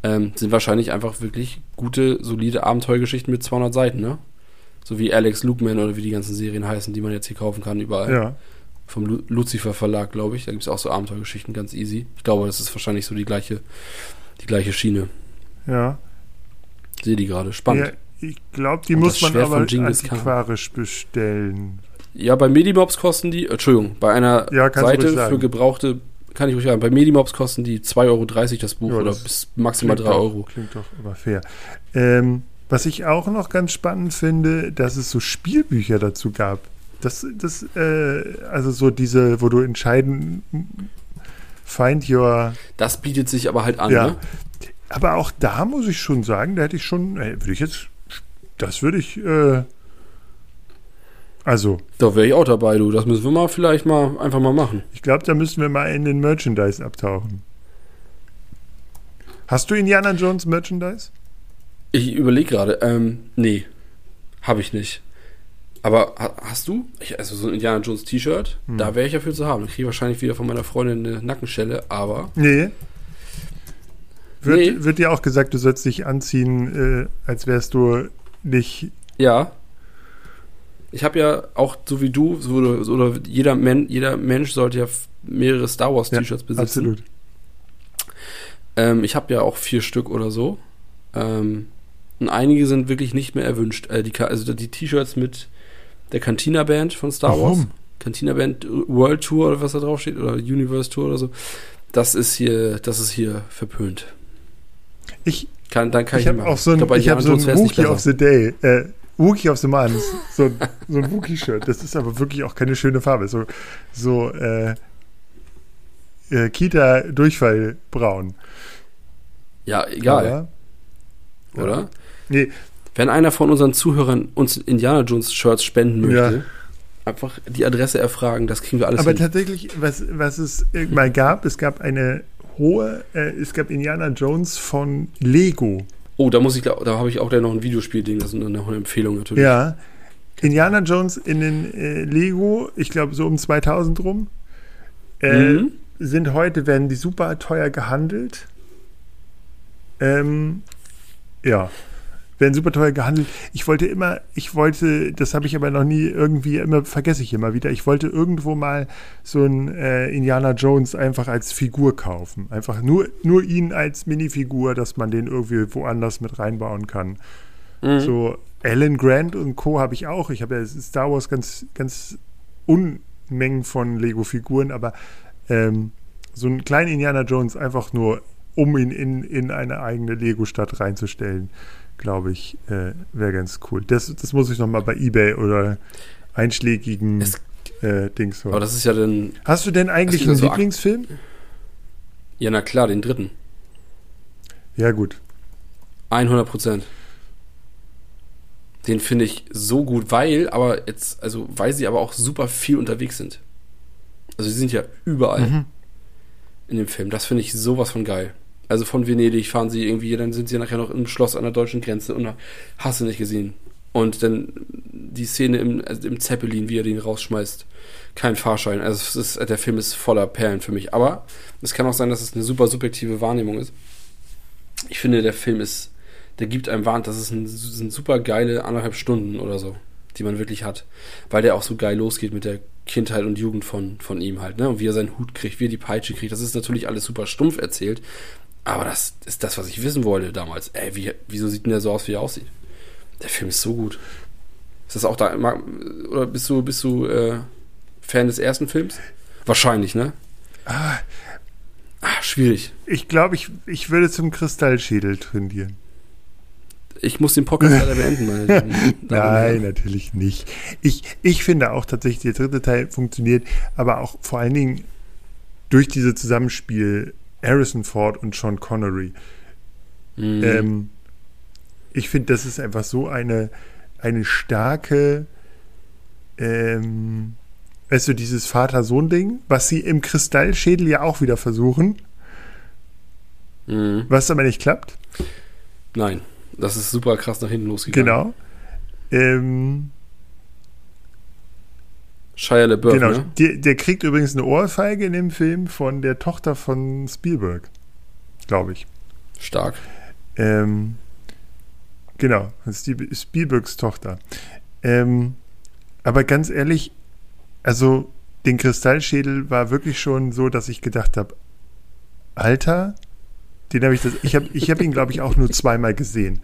S2: Ähm, sind wahrscheinlich einfach wirklich gute, solide Abenteuergeschichten mit 200 Seiten, ne? So wie Alex Lukeman oder wie die ganzen Serien heißen, die man jetzt hier kaufen kann überall.
S1: Ja
S2: vom Lu Lucifer Verlag, glaube ich. Da gibt es auch so Abenteuergeschichten, ganz easy. Ich glaube, das ist wahrscheinlich so die gleiche, die gleiche Schiene.
S1: Ja.
S2: Sehe die gerade. Spannend.
S1: Ja, ich glaube, die muss man aber antiquarisch bestellen.
S2: Ja, bei Medimobs kosten die, Entschuldigung, bei einer ja, Seite für gebrauchte, kann ich ruhig sagen, bei Medimobs kosten die 2,30 Euro das Buch ja, oder bis maximal 3 Euro.
S1: Klingt doch aber fair. Ähm, was ich auch noch ganz spannend finde, dass es so Spielbücher dazu gab. Das, das, äh, also so diese, wo du entscheiden, find your.
S2: Das bietet sich aber halt an,
S1: ja.
S2: ne?
S1: Aber auch da muss ich schon sagen, da hätte ich schon, äh, würde ich jetzt, das würde ich, äh, also.
S2: Da wäre ich auch dabei, du. Das müssen wir mal vielleicht mal einfach mal machen.
S1: Ich glaube, da müssen wir mal in den Merchandise abtauchen. Hast du Indiana Jones Merchandise?
S2: Ich überlege gerade. Ähm, nee, habe ich nicht. Aber hast du? Ich, also so ein Indiana Jones T-Shirt, hm. da wäre ich ja für zu haben. Ich kriege wahrscheinlich wieder von meiner Freundin eine Nackenschelle, aber.
S1: Nee. Wird, nee. wird dir auch gesagt, du sollst dich anziehen, äh, als wärst du nicht.
S2: Ja. Ich habe ja auch, so wie du, so, oder jeder, Men, jeder Mensch sollte ja mehrere Star Wars T-Shirts ja, besitzen.
S1: Absolut.
S2: Ähm, ich habe ja auch vier Stück oder so. Ähm, und einige sind wirklich nicht mehr erwünscht. Äh, die, also die T-Shirts mit der Cantina Band von Star Warum? Wars. Cantina Band World Tour oder was da drauf steht oder Universe Tour oder so. Das ist hier, das ist hier verpönt.
S1: Ich,
S2: kann, dann kann
S1: ich, ich habe auch so ein, ich hab so ein Wookie of the Day, äh, Wookie of the Month, so, so ein Wookie-Shirt. Das ist aber wirklich auch keine schöne Farbe. So, so, äh, äh, Kita Durchfall braun.
S2: Ja, egal. Oder?
S1: Nee,
S2: Wenn einer von unseren Zuhörern uns Indiana Jones Shirts spenden möchte,
S1: Ja.
S2: einfach die Adresse erfragen, das kriegen wir alles
S1: aber
S2: hin.
S1: tatsächlich, was, was es mal gab, es gab eine hohe, äh, es gab Indiana Jones von Lego.
S2: Oh, da muss ich, da habe ich auch gleich noch ein Videospiel-Ding, das ist noch eine Empfehlung natürlich.
S1: Ja. Indiana Jones in den äh, Lego, ich glaube so um 2000 rum, äh,
S2: Mhm.
S1: sind heute, werden die super teuer gehandelt. Ähm, ja, werden super teuer gehandelt. Ich wollte immer, ich wollte, das habe ich aber noch nie irgendwie, immer vergesse ich immer wieder, ich wollte irgendwo mal so ein äh, Indiana Jones einfach als Figur kaufen. Einfach nur, nur ihn als Minifigur, dass man den irgendwie woanders mit reinbauen kann.
S2: Mhm.
S1: So Alan Grant und Co. habe ich auch. Ich habe ja Star Wars ganz, ganz Unmengen von Lego-Figuren, aber ähm, so einen kleinen Indiana Jones einfach nur, um ihn in, in eine eigene Lego-Stadt reinzustellen, glaube ich, äh, wäre ganz cool. Das, das muss ich nochmal bei Ebay oder einschlägigen
S2: Es-
S1: äh, Dings
S2: Aber
S1: holen.
S2: das ist ja dann,
S1: Hast du denn eigentlich einen
S2: so
S1: Lieblingsfilm?
S2: ja na klar, den dritten.
S1: Ja, gut.
S2: 100 Prozent. Den finde ich so gut, weil, aber jetzt, also, weil sie aber auch super viel unterwegs sind. Also, sie sind ja überall
S1: Mhm.
S2: in dem Film. Das finde ich sowas von geil. Also, von Venedig fahren sie irgendwie, dann sind sie nachher noch im Schloss an der deutschen Grenze und hast du nicht gesehen. Und dann die Szene im, also im Zeppelin, wie er den rausschmeißt. Kein Fahrschein. Also, ist, der Film ist voller Perlen für mich. Aber es kann auch sein, dass es eine super subjektive Wahrnehmung ist. Ich finde, der Film ist, der gibt einem Warnt, das ist ein, sind super geile anderthalb Stunden oder so, die man wirklich hat. Weil der auch so geil losgeht mit der Kindheit und Jugend von, von ihm halt, ne? Und wie er seinen Hut kriegt, wie er die Peitsche kriegt. Das ist natürlich alles super stumpf erzählt. Aber das ist das, was ich wissen wollte damals. Ey, wie, wieso sieht denn der so aus, wie er aussieht? Der Film ist so gut. Ist das auch da, oder bist du, bist du äh, Fan des ersten Films? Wahrscheinlich, ne?
S1: Ah,
S2: Ah, schwierig.
S1: ich glaube, ich, ich würde zum Kristallschädel tendieren.
S2: Ich muss den Podcast leider beenden, meine Damen.
S1: Nein, natürlich nicht. Ich, ich finde auch tatsächlich, der dritte Teil funktioniert, aber auch vor allen Dingen durch dieses Zusammenspiel Harrison Ford und Sean Connery.
S2: Mhm.
S1: Ähm, ich finde, das ist einfach so eine, eine starke, ähm, weißt du, dieses Vater-Sohn-Ding, was sie im Kristallschädel ja auch wieder versuchen,
S2: Mhm.
S1: was aber nicht klappt.
S2: Nein, das ist super krass nach hinten losgegangen.
S1: Genau. Ähm,
S2: Shia LaBeouf,
S1: genau.
S2: ne?
S1: Der, der kriegt übrigens eine Ohrfeige in dem Film von der Tochter von Spielberg, glaube ich.
S2: Stark.
S1: Ähm, genau, Spielbergs Tochter. Ähm, aber ganz ehrlich, also den Kristallschädel war wirklich schon so, dass ich gedacht habe, Alter, den habe ich das, ich habe ich hab ihn glaube ich auch nur zweimal gesehen.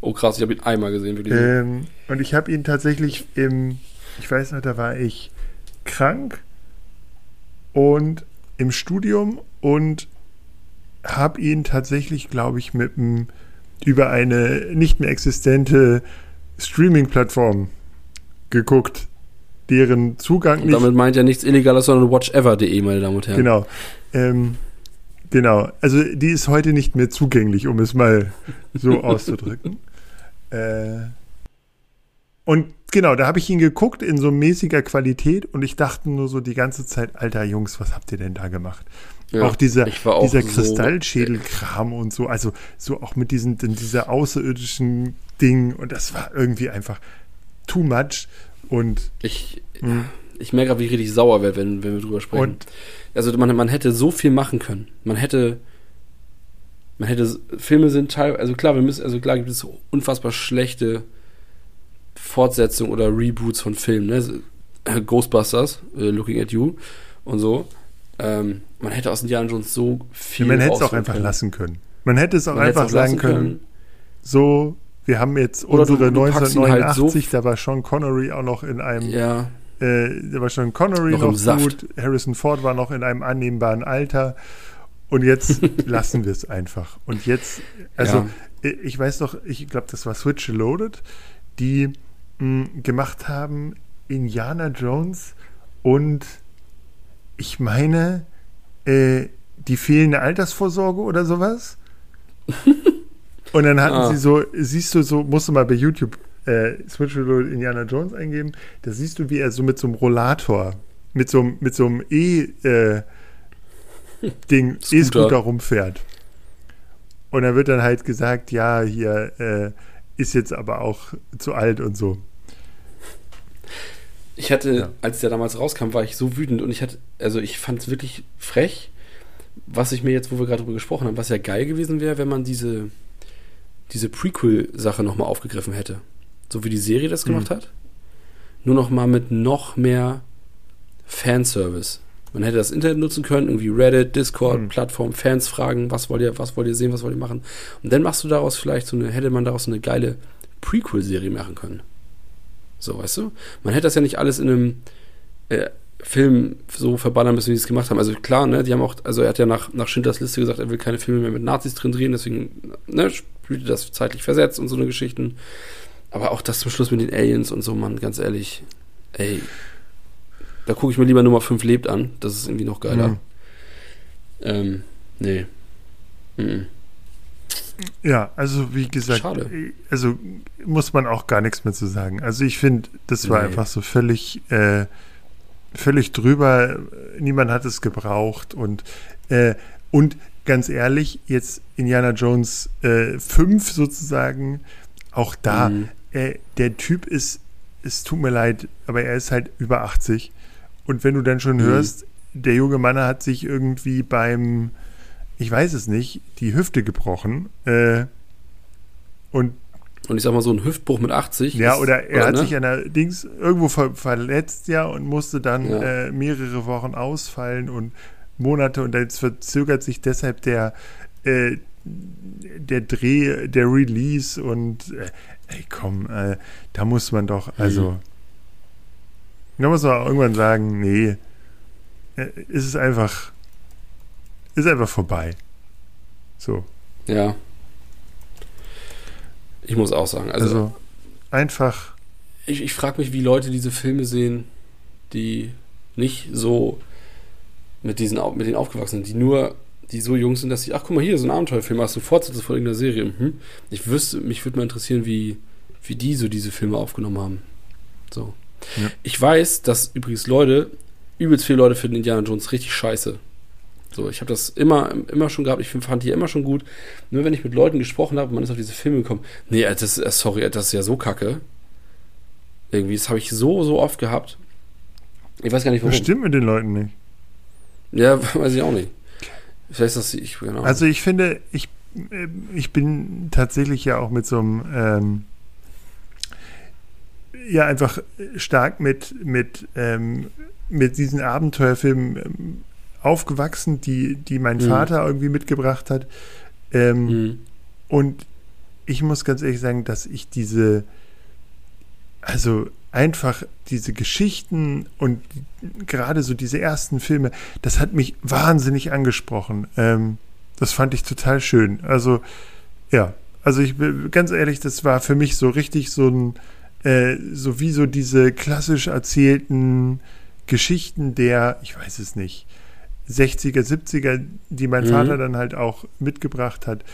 S2: Oh krass, ich habe ihn einmal gesehen, wirklich.
S1: Ähm, und ich habe ihn tatsächlich im, ich weiß noch, da war ich krank und im Studium und habe ihn tatsächlich, glaube ich, mit dem, über eine nicht mehr existente Streaming-Plattform geguckt, deren Zugang
S2: und
S1: nicht
S2: damit meint ja nichts Illegales, sondern watchever.de, meine Damen und Herren.
S1: Genau. Ähm, genau. Also die ist heute nicht mehr zugänglich, um es mal so auszudrücken. Äh, und genau, da habe ich ihn geguckt in so mäßiger Qualität und ich dachte nur so die ganze Zeit, alter Jungs, was habt ihr denn da gemacht?
S2: Ja,
S1: auch dieser,
S2: auch
S1: dieser
S2: so-
S1: Kristallschädelkram und so, also so auch mit diesen, dieser außerirdischen Ding und das war irgendwie einfach too much und
S2: Ich,
S1: mh,
S2: ich merke gerade, wie ich richtig sauer werde, wenn, wenn wir drüber sprechen.
S1: Und-
S2: also man, man hätte so viel machen können. Man hätte, man hätte, Filme sind teilweise, also klar, wir müssen, also klar gibt es unfassbar schlechte Fortsetzungen oder Reboots von Filmen, ne? Ghostbusters, äh, Looking at You und so. Ähm, man hätte aus Indiana Jones so viel
S1: man hätte es auch einfach
S2: können.
S1: lassen können. Man hätte es auch
S2: Man
S1: einfach sagen
S2: lassen
S1: können, so, wir haben jetzt
S2: Oder du-
S1: unsere
S2: du packst ihn halt
S1: 1989, da war Sean Connery auch noch in einem,
S2: Ja,
S1: äh, da war Sean Connery
S2: Noch
S1: noch, gut, Harrison Ford war noch in einem annehmbaren Alter und jetzt lassen wir es einfach. Und jetzt, also
S2: Ja.
S1: äh, ich weiß doch, ich glaube, das war Switch Loaded, die gemacht haben Indiana Jones und ich meine äh, die fehlende Altersvorsorge oder sowas. Und dann hatten
S2: Ah.
S1: sie so, siehst du so, musst du mal bei YouTube äh, Switch Reloaded Indiana Jones eingeben, da siehst du, wie er so mit so einem Rollator, mit so, einem- mit so einem E, äh. E-Scooter rumfährt. Und dann wird dann halt gesagt, ja, hier äh, ist jetzt aber auch zu alt und so.
S2: Ich hatte,
S1: Ja.
S2: als der damals rauskam, war ich so wütend und ich hatte, also ich fand es wirklich frech, was ich mir jetzt, wo wir gerade drüber gesprochen haben, was ja geil gewesen wäre, wenn man diese, diese Prequel-Sache nochmal aufgegriffen hätte. So wie die Serie das gemacht hat. Nur nochmal mit noch mehr Fanservice. Man hätte das Internet nutzen können, irgendwie Reddit, Discord,
S1: Mhm.
S2: Plattform, Fans fragen, was wollt ihr, was wollt ihr sehen, was wollt ihr machen. Und dann machst du daraus vielleicht so eine, hätte man daraus so eine geile Prequel-Serie machen können. So, weißt du? Man hätte das ja nicht alles in einem äh, Film so verballern müssen, wie sie es gemacht haben. Also klar, ne, die haben auch, also er hat ja nach, nach Schindlers Liste gesagt, er will keine Filme mehr mit Nazis drin drehen, deswegen, ne, spielte das zeitlich versetzt und so eine Geschichten. Aber auch das zum Schluss mit den Aliens und so, Mann, ganz ehrlich, ey, da gucke ich mir lieber Nummer 5 lebt an, das ist irgendwie noch geiler.
S1: Mhm.
S2: Ähm, nee. Mhm.
S1: Ja, also wie gesagt,
S2: Schade.
S1: äh, also muss man auch gar nichts mehr zu sagen. Also ich finde, das war
S2: Nee.
S1: einfach so völlig, äh, völlig drüber. Niemand hat es gebraucht und äh, und ganz ehrlich, jetzt Indiana Jones äh, 5 sozusagen, auch da,
S2: Mhm.
S1: äh, der Typ ist, es tut mir leid, aber er ist halt über 80. Und wenn du dann schon
S2: Mhm.
S1: hörst, der junge Mann hat sich irgendwie beim, ich weiß es nicht, die Hüfte gebrochen. Äh, und
S2: Und ich sag mal, so ein Hüftbruch mit 80.
S1: ja,
S2: ist-
S1: oder er hat
S2: ne?
S1: sich an der Dings irgendwo ver verletzt, ja, und musste dann
S2: Ja.
S1: äh, mehrere Wochen ausfallen und Monate und jetzt verzögert sich deshalb der, äh, der Dreh, der Release und äh, ey, komm, äh, da muss man doch, also da muss man auch irgendwann sagen, nee, äh, ist es einfach, ist einfach vorbei. So,
S2: Ja. Ich muss auch sagen, also,
S1: also einfach,
S2: ich, ich frage mich, wie Leute diese Filme sehen, die nicht so mit diesen mit denen aufgewachsen sind, die nur, die so jung sind, dass sie, ach guck mal hier, so ein Abenteuerfilm, hast du Fortsetzung von irgendeiner Serie. Mhm. Ich wüsste, mich würde mal interessieren, wie, wie die so diese Filme aufgenommen haben. So.
S1: Ja.
S2: Ich weiß, dass übrigens Leute, übelst viele Leute finden Indiana Jones richtig scheiße. So, ich habe das immer, immer schon gehabt, ich fand die immer schon gut. Nur wenn ich mit Leuten gesprochen habe und man ist auf diese Filme gekommen, nee, das, äh, sorry, das ist ja so kacke. Irgendwie, das habe ich so, so oft gehabt. Ich weiß gar nicht, warum.
S1: das stimmt mit den Leuten nicht.
S2: Ja, weiß ich auch nicht. Vielleicht ist das ich, genau.
S1: Also ich finde, ich, äh, ich bin tatsächlich ja auch mit so einem ähm, ja einfach stark mit, mit, ähm, mit diesen Abenteuerfilmen ähm, aufgewachsen, die, die mein
S2: Mhm.
S1: Vater irgendwie mitgebracht hat. Ähm,
S2: Mhm.
S1: Und ich muss ganz ehrlich sagen, dass ich diese, also einfach diese Geschichten und gerade so diese ersten Filme, das hat mich wahnsinnig angesprochen. Ähm, das fand ich total schön. Also, ja, also ich bin ganz ehrlich, das war für mich so richtig so ein, äh, so wie so diese klassisch erzählten Geschichten der, ich weiß es nicht, 60er, 70er, die mein
S2: Mhm.
S1: Vater dann halt auch mitgebracht hat.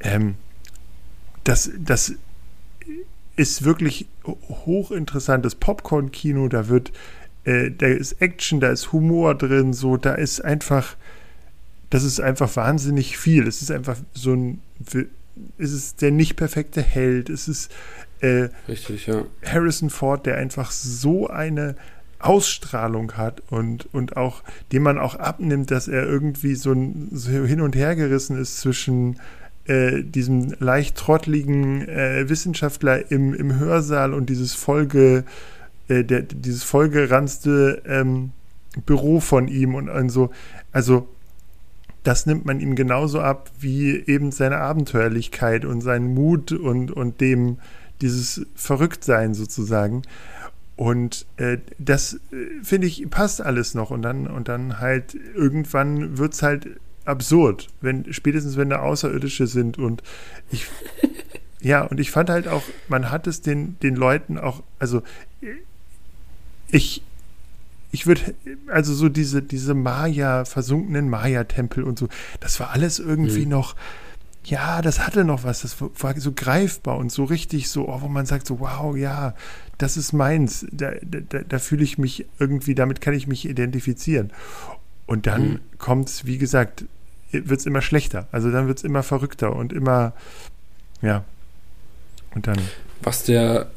S1: Ähm, das, das ist wirklich hochinteressantes Popcorn-Kino. Da wird, äh, da ist Action, da ist Humor drin, so, da ist einfach, das ist einfach wahnsinnig viel. Es ist einfach so ein, es ist der nicht perfekte Held. Es ist äh,
S2: Richtig, ja.
S1: Harrison Ford, der einfach so eine Ausstrahlung hat und, und auch, dem man auch abnimmt, dass er irgendwie so, ein, so hin und her gerissen ist zwischen äh, diesem leicht trottligen äh, Wissenschaftler im, im Hörsaal und dieses Folge, äh, der, dieses vollgeranzte ähm, Büro von ihm und, und so. Also, das nimmt man ihm genauso ab wie eben seine Abenteuerlichkeit und seinen Mut und, und dem dieses Verrücktsein sozusagen. Und äh, das äh, finde ich passt alles noch und dann und dann halt irgendwann wird es halt absurd, wenn spätestens wenn da Außerirdische sind und ich ja und ich fand halt auch man hat es den den Leuten auch also ich ich würde, also so diese, diese Maya, versunkenen Maya-Tempel und so, das war alles irgendwie mhm. noch, ja, das hatte noch was, das war so greifbar und so richtig so, oh, wo man sagt so, wow, ja, das ist meins, da, da, da fühle ich mich irgendwie, damit kann ich mich identifizieren. Und dann mhm. kommt es, wie gesagt, wird es immer schlechter. Also dann wird es immer verrückter und immer, ja. Und dann.
S2: Was der,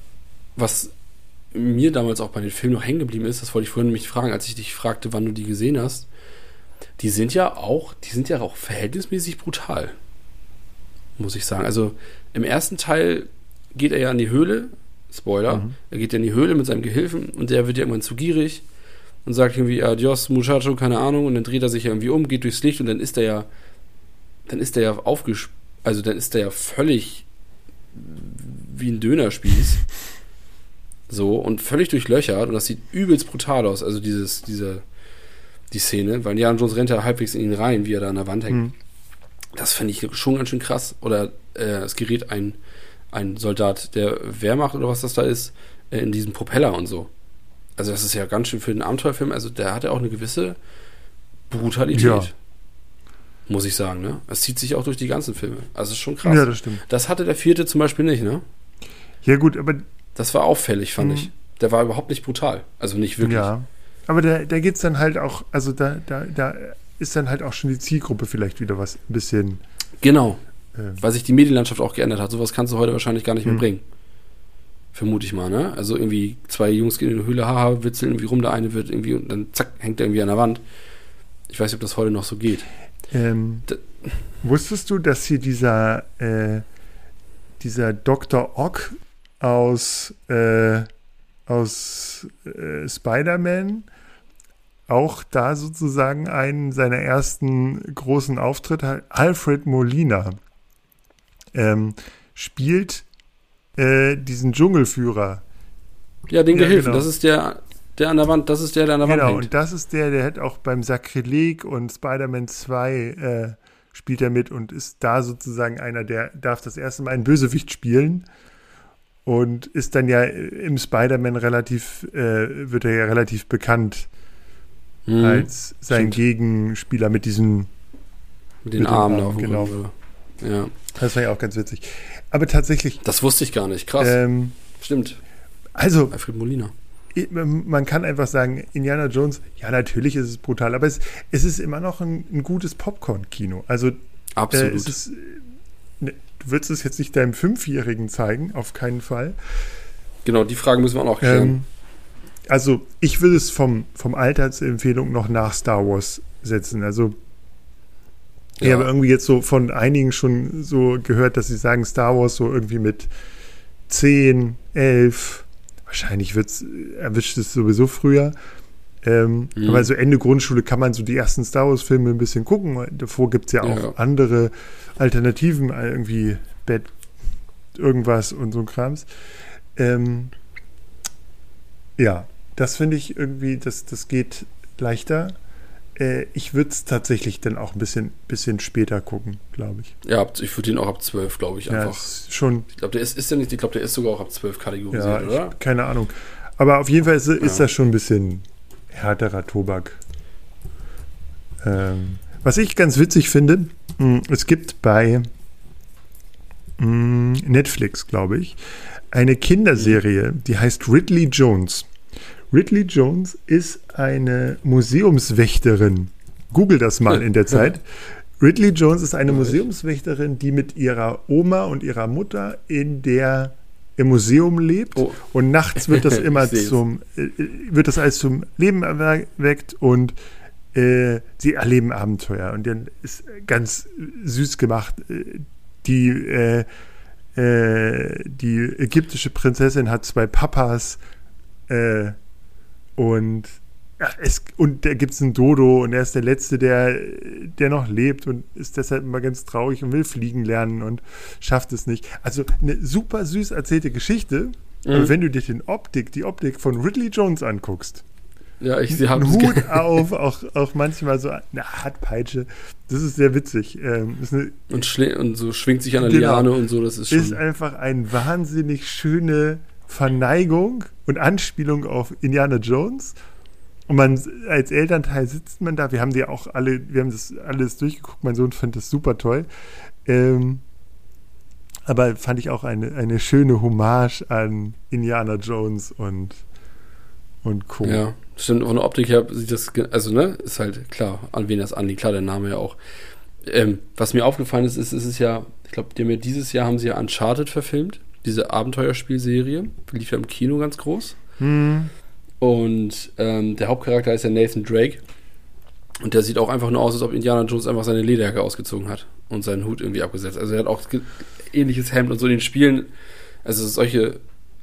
S2: was mir damals auch bei den Filmen noch hängen geblieben ist, das wollte ich vorhin mich fragen, als ich dich fragte, wann du die gesehen hast. Die sind ja auch, die sind ja auch verhältnismäßig brutal. Muss ich sagen. Also im ersten Teil geht er ja in die Höhle, Spoiler, mhm. er geht ja in die Höhle mit seinem Gehilfen und der wird ja irgendwann zu gierig und sagt irgendwie Adios, Muchacho, keine Ahnung, und dann dreht er sich irgendwie um, geht durchs Licht und dann ist er ja, dann ist er ja aufgesch, also dann ist er ja völlig wie ein Dönerspieß. So, und völlig durchlöchert und das sieht übelst brutal aus, also dieses, diese, die Szene, weil Indiana Jones rennt ja halbwegs in ihn rein, wie er da an der Wand hängt. Mhm. Das finde ich schon ganz schön krass. Oder äh, es gerät ein, ein Soldat der Wehrmacht oder was das da ist, äh, in diesen Propeller und so. Also das ist ja ganz schön für den Abenteuerfilm. Also der hat ja auch eine gewisse Brutalität. Ja. Muss ich sagen, ne? Es zieht sich auch durch die ganzen Filme. Also ist schon krass.
S1: Ja, das stimmt.
S2: Das hatte der vierte zum Beispiel nicht, ne?
S1: Ja, gut, aber.
S2: Das war auffällig, fand mhm. ich. Der war überhaupt nicht brutal. Also nicht wirklich. Ja.
S1: Aber da, da geht es dann halt auch, also da, da, da ist dann halt auch schon die Zielgruppe vielleicht wieder was ein bisschen.
S2: Genau. Äh, Weil sich die Medienlandschaft auch geändert hat. Sowas kannst du heute wahrscheinlich gar nicht mehr mhm. bringen. Vermute ich mal, ne? Also irgendwie zwei Jungs gehen in die Höhle, haha, witzeln irgendwie rum, der eine wird irgendwie und dann zack, hängt er irgendwie an der Wand. Ich weiß nicht, ob das heute noch so geht.
S1: Ähm, wusstest du, dass hier dieser, äh, dieser Dr. Ock aus, äh, aus äh, Spider-Man auch da sozusagen einen seiner ersten großen Auftritte, Alfred Molina, ähm, spielt äh, diesen Dschungelführer.
S2: Ja, den ja, Gehilfen, genau. das ist der, der an der Wand, das ist der, der an der Wand
S1: genau, hängt. Genau, und das ist der, der hat auch beim Sakrileg und Spider-Man 2 äh, spielt er mit und ist da sozusagen einer, der darf das erste Mal einen Bösewicht spielen und ist dann ja im Spider-Man relativ, äh, wird er ja relativ bekannt mhm, als sein stimmt. Gegenspieler mit diesem
S2: mit den mit Armen, Armen
S1: genau. Ja. Das war ja auch ganz witzig. Aber tatsächlich.
S2: Das wusste ich gar nicht. Krass. Ähm, Stimmt.
S1: Also.
S2: Alfred Molina.
S1: Man kann einfach sagen, Indiana Jones, ja, natürlich ist es brutal, aber es, es ist immer noch ein, ein gutes Popcorn-Kino. Also,
S2: Absolut.
S1: Äh, ist, ne, du würdest es jetzt nicht deinem Fünfjährigen zeigen, auf keinen Fall.
S2: Genau, die Fragen müssen wir auch noch klären. Ähm,
S1: also, ich würde es vom, vom Altersempfehlung noch nach Star Wars setzen. Also, ich habe irgendwie jetzt so von einigen schon so gehört, dass sie sagen, Star Wars so irgendwie mit 10, 11, wahrscheinlich wird's, erwischt es sowieso früher. Ähm, mhm. Aber so Ende Grundschule kann man so die ersten Star Wars-Filme ein bisschen gucken. Davor gibt es ja auch ja. andere Alternativen, irgendwie Bett, irgendwas und so ein Krams. Ähm, ja, das finde ich irgendwie, das, das geht leichter. Äh, ich würde es tatsächlich dann auch ein bisschen, bisschen später gucken, glaube ich.
S2: Ja, ich würde ihn auch ab 12, glaube ich, einfach. Ja,
S1: schon.
S2: Ich glaube, der ist, ist ja nicht, ich glaube, der ist sogar auch ab 12 kategorisiert, ja, oder?
S1: keine Ahnung. Aber auf jeden Fall ist, ist ja. das schon ein bisschen härterer Tobak. Ähm, was ich ganz witzig finde, hm, es gibt bei hm, Netflix, glaube ich, eine Kinderserie, die heißt Ridley Jones. Ridley Jones ist eine Museumswächterin. Google das mal in der Zeit. Ridley Jones ist eine Museumswächterin, die mit ihrer Oma und ihrer Mutter in der im Museum lebt oh. und nachts wird das immer zum äh, wird das alles zum Leben erweckt und äh, sie erleben Abenteuer und dann ist ganz süß gemacht äh, die äh, äh, die ägyptische Prinzessin hat zwei Papas äh, und, ja, es, und da gibt es einen Dodo und er ist der Letzte, der, der noch lebt und ist deshalb immer ganz traurig und will fliegen lernen und schafft es nicht. Also eine super süß erzählte Geschichte. Mhm. Aber wenn du dir den Optik, die Optik von Ridley Jones anguckst,
S2: ja, ich sie haben
S1: Hut auf, auch, auch manchmal so eine Hartpeitsche. Das ist sehr witzig. Ähm, ist eine,
S2: und, und, so schwingt sich an der genau, Liane und so, das ist schon.
S1: Ist einfach eine wahnsinnig schöne Verneigung und Anspielung auf Indiana Jones. und man als Elternteil sitzt man da, wir haben die auch alle, wir haben das alles durchgeguckt, mein Sohn fand das super toll. Ähm, aber fand ich auch eine, eine schöne Hommage an Indiana Jones und, und Co.
S2: Ja, stimmt. Von der Optik her sieht das, also, ne, ist halt klar, an wen das anliegt. Klar, der Name ja auch. Ähm, was mir aufgefallen ist, ist, ist es ja, ich glaube, dieses Jahr haben sie ja Uncharted verfilmt, diese Abenteuerspielserie. Lief ja im Kino ganz groß.
S1: Hm.
S2: Und ähm, der Hauptcharakter ist ja Nathan Drake. Und der sieht auch einfach nur aus, als ob Indiana Jones einfach seine Lederjacke ausgezogen hat und seinen Hut irgendwie abgesetzt. Also er hat auch ähnliches Hemd und so in den Spielen. Also solche,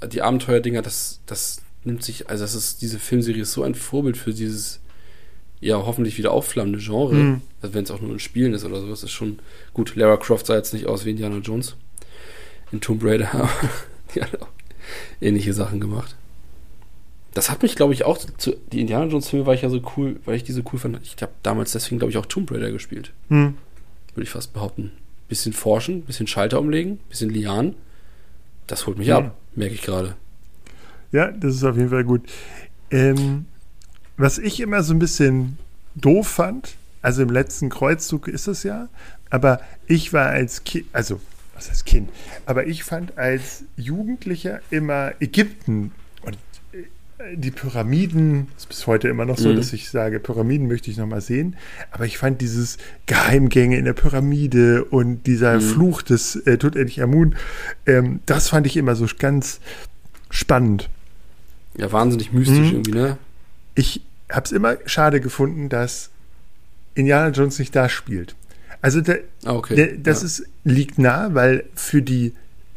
S2: die Abenteuerdinger, das, das nimmt sich, also das ist, diese Filmserie ist so ein Vorbild für dieses, ja, hoffentlich wieder aufflammende Genre. Mhm. Also wenn es auch nur in Spielen ist oder sowas, ist schon gut. Lara Croft sah jetzt nicht aus wie Indiana Jones in Tomb Raider, aber die hat auch ähnliche Sachen gemacht. Das hat mich, glaube ich, auch zu, die Indiana Jones Filme war ich ja so cool, weil ich diese cool fand. Ich habe damals deswegen, glaube ich, auch Tomb Raider gespielt.
S1: Hm.
S2: Würde ich fast behaupten. Bisschen forschen, bisschen Schalter umlegen, bisschen Lian. Das holt mich ja. ab, merke ich gerade.
S1: Ja, das ist auf jeden Fall gut. Ähm, was ich immer so ein bisschen doof fand, also im letzten Kreuzzug ist es ja, aber ich war als Kind, also was heißt Kind, aber ich fand als Jugendlicher immer Ägypten die Pyramiden, ist bis heute immer noch so, mhm. dass ich sage, Pyramiden möchte ich nochmal sehen. Aber ich fand dieses Geheimgänge in der Pyramide und dieser mhm. Fluch des äh, Tutanchamun, ähm, das fand ich immer so ganz spannend.
S2: Ja, wahnsinnig mystisch mhm. irgendwie, ne?
S1: Ich habe es immer schade gefunden, dass Indiana Jones nicht da spielt. Also der,
S2: ah, okay.
S1: der, das ja. ist, liegt nah, weil für die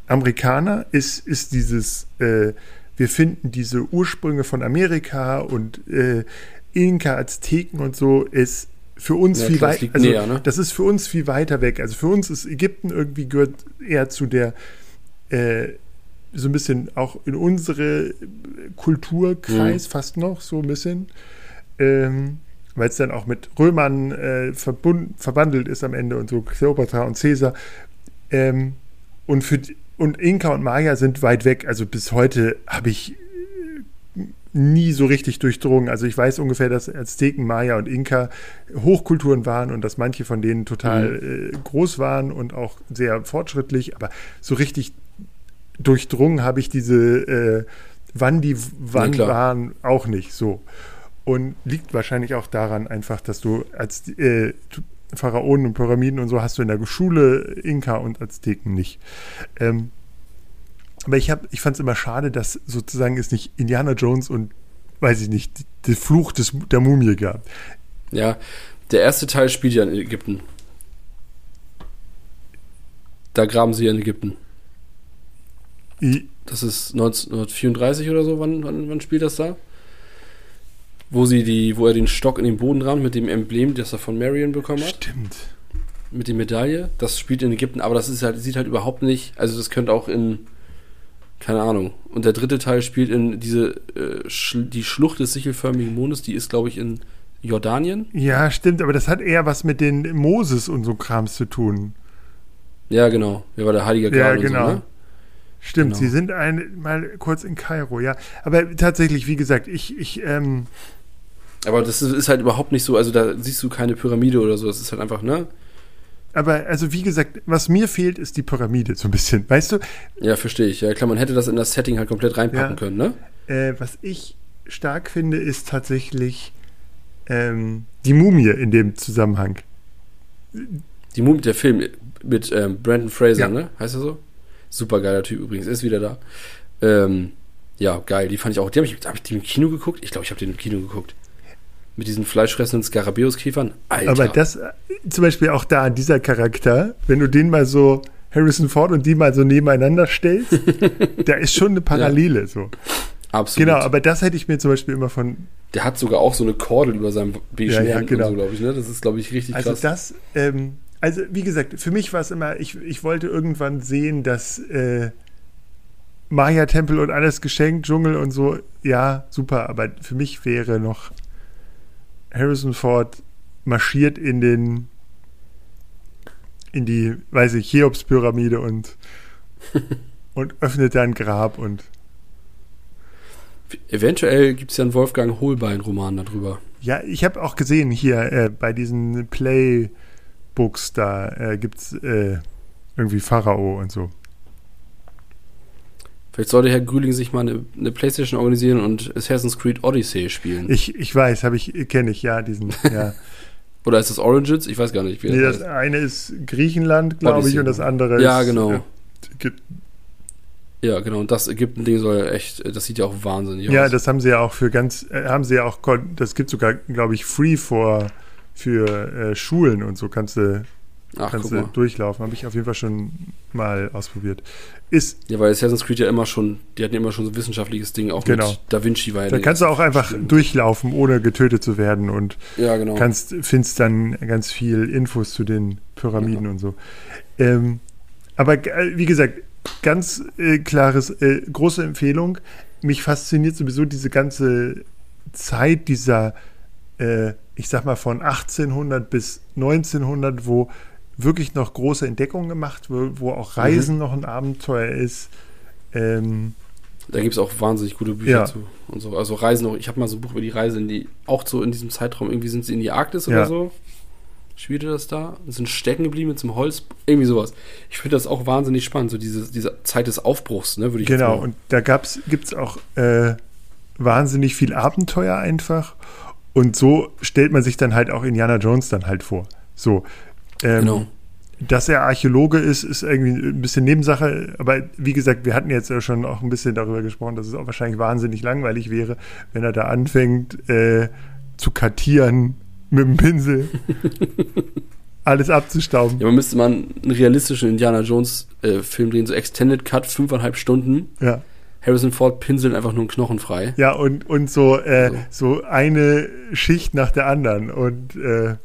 S1: Amerikaner ist, ist dieses äh, wir finden diese Ursprünge von Amerika und äh, Inka, Azteken und so ist für uns ja, viel weiter. Also, ne? Das ist für uns viel weiter weg. Also für uns ist Ägypten irgendwie gehört eher zu der äh, so ein bisschen auch in unsere Kulturkreis mhm. fast noch so ein bisschen. Ähm, weil es dann auch mit Römern äh, verbund, verbandelt ist am Ende und so, Kleopatra und Caesar. Ähm, und für und Inka und Maya sind weit weg. Also bis heute habe ich äh, nie so richtig durchdrungen. Also ich weiß ungefähr, dass Azteken, Maya und Inka Hochkulturen waren und dass manche von denen total mhm. äh, groß waren und auch sehr fortschrittlich. Aber so richtig durchdrungen habe ich diese, äh, wann die wann ja, waren, auch nicht so. Und liegt wahrscheinlich auch daran einfach, dass du als äh, Pharaonen und Pyramiden und so hast du in der Schule Inka und Azteken nicht. Ähm, aber ich, ich fand es immer schade, dass sozusagen es nicht Indiana Jones und, weiß ich nicht, der Fluch des, der Mumie gab.
S2: Ja, der erste Teil spielt ja in Ägypten. Da graben sie ja in Ägypten.
S1: I
S2: das ist 1934 oder so. Wann, wann, wann spielt das da? Wo sie die, wo er den Stock in den Boden rammt mit dem Emblem, das er von Marion bekommen hat.
S1: Stimmt.
S2: Mit der Medaille. Das spielt in Ägypten, aber das ist halt, sieht halt überhaupt nicht, also das könnte auch in, keine Ahnung. Und der dritte Teil spielt in diese, äh, Sch die Schlucht des sichelförmigen Mondes, die ist, glaube ich, in Jordanien.
S1: Ja, stimmt, aber das hat eher was mit den Moses und so Krams zu tun.
S2: Ja, genau. Ja, war der Heilige Grab
S1: ja, genau. So, ne? Stimmt, genau. sie sind ein, mal kurz in Kairo, ja. Aber tatsächlich, wie gesagt, ich, ich, ähm,
S2: aber das ist halt überhaupt nicht so, also da siehst du keine Pyramide oder so, das ist halt einfach, ne?
S1: Aber also wie gesagt, was mir fehlt, ist die Pyramide so ein bisschen, weißt du?
S2: Ja, verstehe ich. Ja, klar, man hätte das in das Setting halt komplett reinpacken ja. können, ne?
S1: Äh, was ich stark finde, ist tatsächlich ähm, die Mumie in dem Zusammenhang.
S2: Die Mumie, der Film mit ähm, Brandon Fraser, ja. ne? Heißt er so? Super geiler Typ übrigens, ist wieder da. Ähm, ja, geil, die fand ich auch. Die habe ich, hab ich die im Kino geguckt? Ich glaube, ich habe den im Kino geguckt mit diesen fleischfressenden Skarabäuskiefern.
S1: Alter. Aber das, zum Beispiel auch da, dieser Charakter, wenn du den mal so, Harrison Ford und die mal so nebeneinander stellst, da ist schon eine Parallele ja. so.
S2: Absolut.
S1: Genau, aber das hätte ich mir zum Beispiel immer von.
S2: Der hat sogar auch so eine Kordel über seinem
S1: beigen ja, ja, genau. so,
S2: glaube ich. Ne? Das ist, glaube ich, richtig
S1: also
S2: krass.
S1: Also das, ähm, also wie gesagt, für mich war es immer, ich, ich wollte irgendwann sehen, dass äh, Maya-Tempel und alles geschenkt, Dschungel und so, ja, super, aber für mich wäre noch Harrison Ford marschiert in den in die, weiß ich, Cheops-Pyramide und, und öffnet da ein Grab und
S2: Eventuell gibt es ja einen Wolfgang Holbein-Roman darüber.
S1: Ja, ich habe auch gesehen hier äh, bei diesen Playbooks, da äh, gibt es äh, irgendwie Pharao und so.
S2: Vielleicht sollte Herr Grüling sich mal eine, eine, Playstation organisieren und Assassin's Creed Odyssey spielen.
S1: Ich, ich weiß, habe ich, kenne ich, ja, diesen, ja.
S2: Oder ist das Origins? Ich weiß gar nicht.
S1: Wie nee, das, das eine ist Griechenland, glaube ich, und das andere
S2: ja,
S1: ist.
S2: Genau. Äh, ja, genau. Und das Ägypten-Ding soll echt, das sieht ja auch wahnsinnig
S1: aus. Ja, das haben sie ja auch für ganz, äh, haben sie ja auch, das gibt sogar, glaube ich, free for, für äh, Schulen und so kannst du, Ach, kannst du durchlaufen. Habe ich auf jeden Fall schon mal ausprobiert. Ist,
S2: ja, weil Assassin's Creed ja immer schon, die hatten immer schon so ein wissenschaftliches Ding, auch
S1: genau.
S2: mit Da Vinci war ja
S1: Da kannst du auch einfach stimmt. durchlaufen, ohne getötet zu werden und
S2: ja, genau.
S1: kannst, findest dann ganz viel Infos zu den Pyramiden ja. und so. Ähm, aber äh, wie gesagt, ganz äh, klares, äh, große Empfehlung. Mich fasziniert sowieso diese ganze Zeit dieser, äh, ich sag mal von 1800 bis 1900, wo wirklich noch große Entdeckungen gemacht, wo, wo auch Reisen mhm. noch ein Abenteuer ist. Ähm,
S2: da gibt es auch wahnsinnig gute Bücher ja. zu. Und so. Also Reisen noch, ich habe mal so ein Buch über die Reise in die, auch so in diesem Zeitraum, irgendwie sind sie in die Arktis ja. oder so. Spielte das da? Sind stecken geblieben mit zum Holz, irgendwie sowas. Ich finde das auch wahnsinnig spannend, so diese, diese Zeit des Aufbruchs, ne, würde ich
S1: Genau, und da gibt es auch äh, wahnsinnig viel Abenteuer einfach. Und so stellt man sich dann halt auch Indiana Jones dann halt vor. So, ähm, genau. Dass er Archäologe ist, ist irgendwie ein bisschen Nebensache. Aber wie gesagt, wir hatten jetzt ja schon auch ein bisschen darüber gesprochen, dass es auch wahrscheinlich wahnsinnig langweilig wäre, wenn er da anfängt äh, zu kartieren mit dem Pinsel. alles abzustauben.
S2: Ja, man müsste mal einen realistischen Indiana Jones äh, Film drehen, so Extended Cut, fünfeinhalb Stunden.
S1: Ja.
S2: Harrison Ford pinselt einfach nur einen Knochen frei.
S1: Ja, und, und so, äh, so. so eine Schicht nach der anderen. Und äh,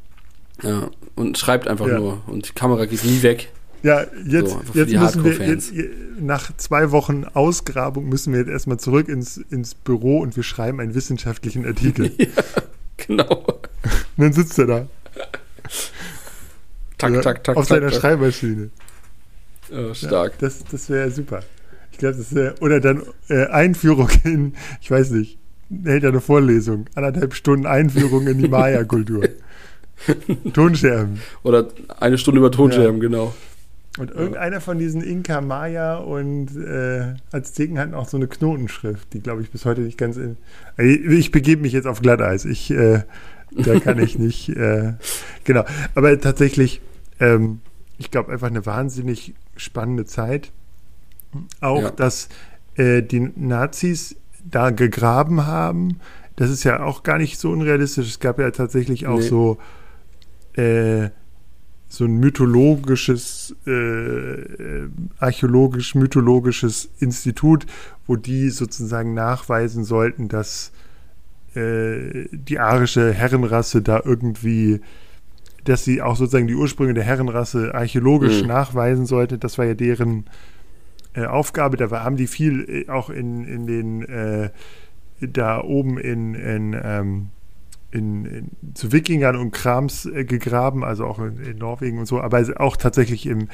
S2: ja, und schreibt einfach ja. nur. Und die Kamera geht nie weg.
S1: Ja, jetzt, so, jetzt müssen wir, jetzt, nach zwei Wochen Ausgrabung müssen wir jetzt erstmal zurück ins, ins Büro und wir schreiben einen wissenschaftlichen Artikel.
S2: ja, genau. Und
S1: dann sitzt er da.
S2: tak, tak, tak.
S1: Auf tak, seiner tak. Schreibmaschine.
S2: Oh, stark.
S1: Ja, das das wäre super. Glaube, das wäre, oder dann äh, Einführung in, ich weiß nicht, hält eine Vorlesung, anderthalb Stunden Einführung in die Maya-Kultur. Tonscherben.
S2: Oder eine Stunde über Tonscherben, ja. genau.
S1: Und irgendeiner von diesen Inka, Maya und äh, Azteken hatten auch so eine Knotenschrift, die glaube ich bis heute nicht ganz in. Ich, ich begebe mich jetzt auf Glatteis. Ich, äh, da kann ich nicht. Äh, genau. Aber tatsächlich, ähm, ich glaube einfach eine wahnsinnig spannende Zeit. Auch, ja. dass äh, die Nazis da gegraben haben. Das ist ja auch gar nicht so unrealistisch. Es gab ja tatsächlich auch nee. so äh, so ein mythologisches, äh, äh, archäologisch-mythologisches Institut, wo die sozusagen nachweisen sollten, dass äh, die arische Herrenrasse da irgendwie, dass sie auch sozusagen die Ursprünge der Herrenrasse archäologisch mhm. nachweisen sollte. Das war ja deren äh, Aufgabe. Da haben die viel äh, auch in, in den, äh, da oben in, in ähm, in, in, zu Wikingern und Krams äh, gegraben, also auch in, in, Norwegen und so, aber auch tatsächlich im,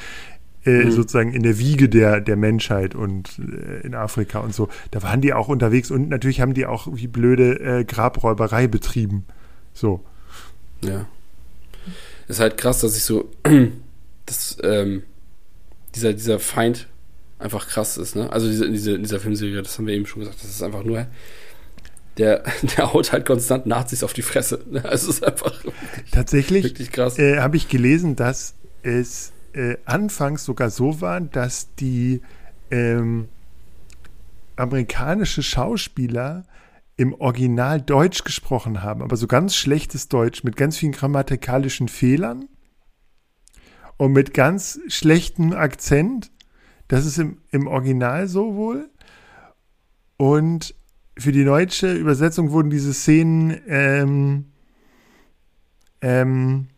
S1: mhm. sozusagen in der Wiege der, der Menschheit und äh, in Afrika und so. Da waren die auch unterwegs und natürlich haben die auch wie blöde äh, Grabräuberei betrieben. So.
S2: Ja. Ist halt krass, dass ich so, dass ähm, dieser, dieser Feind einfach krass ist, ne? Also diese, diese, dieser Filmserie, das haben wir eben schon gesagt, das ist einfach nur der, der haut halt konstant Nazis auf die Fresse. Es ist einfach
S1: tatsächlich wirklich krass. Äh, Habe ich gelesen, dass es äh, anfangs sogar so war, dass die ähm, amerikanische Schauspieler im Original Deutsch gesprochen haben, aber so ganz schlechtes Deutsch mit ganz vielen grammatikalischen Fehlern und mit ganz schlechtem Akzent. Das ist im, im Original so wohl. Und für die deutsche Übersetzung wurden diese Szenen ähm, ähm,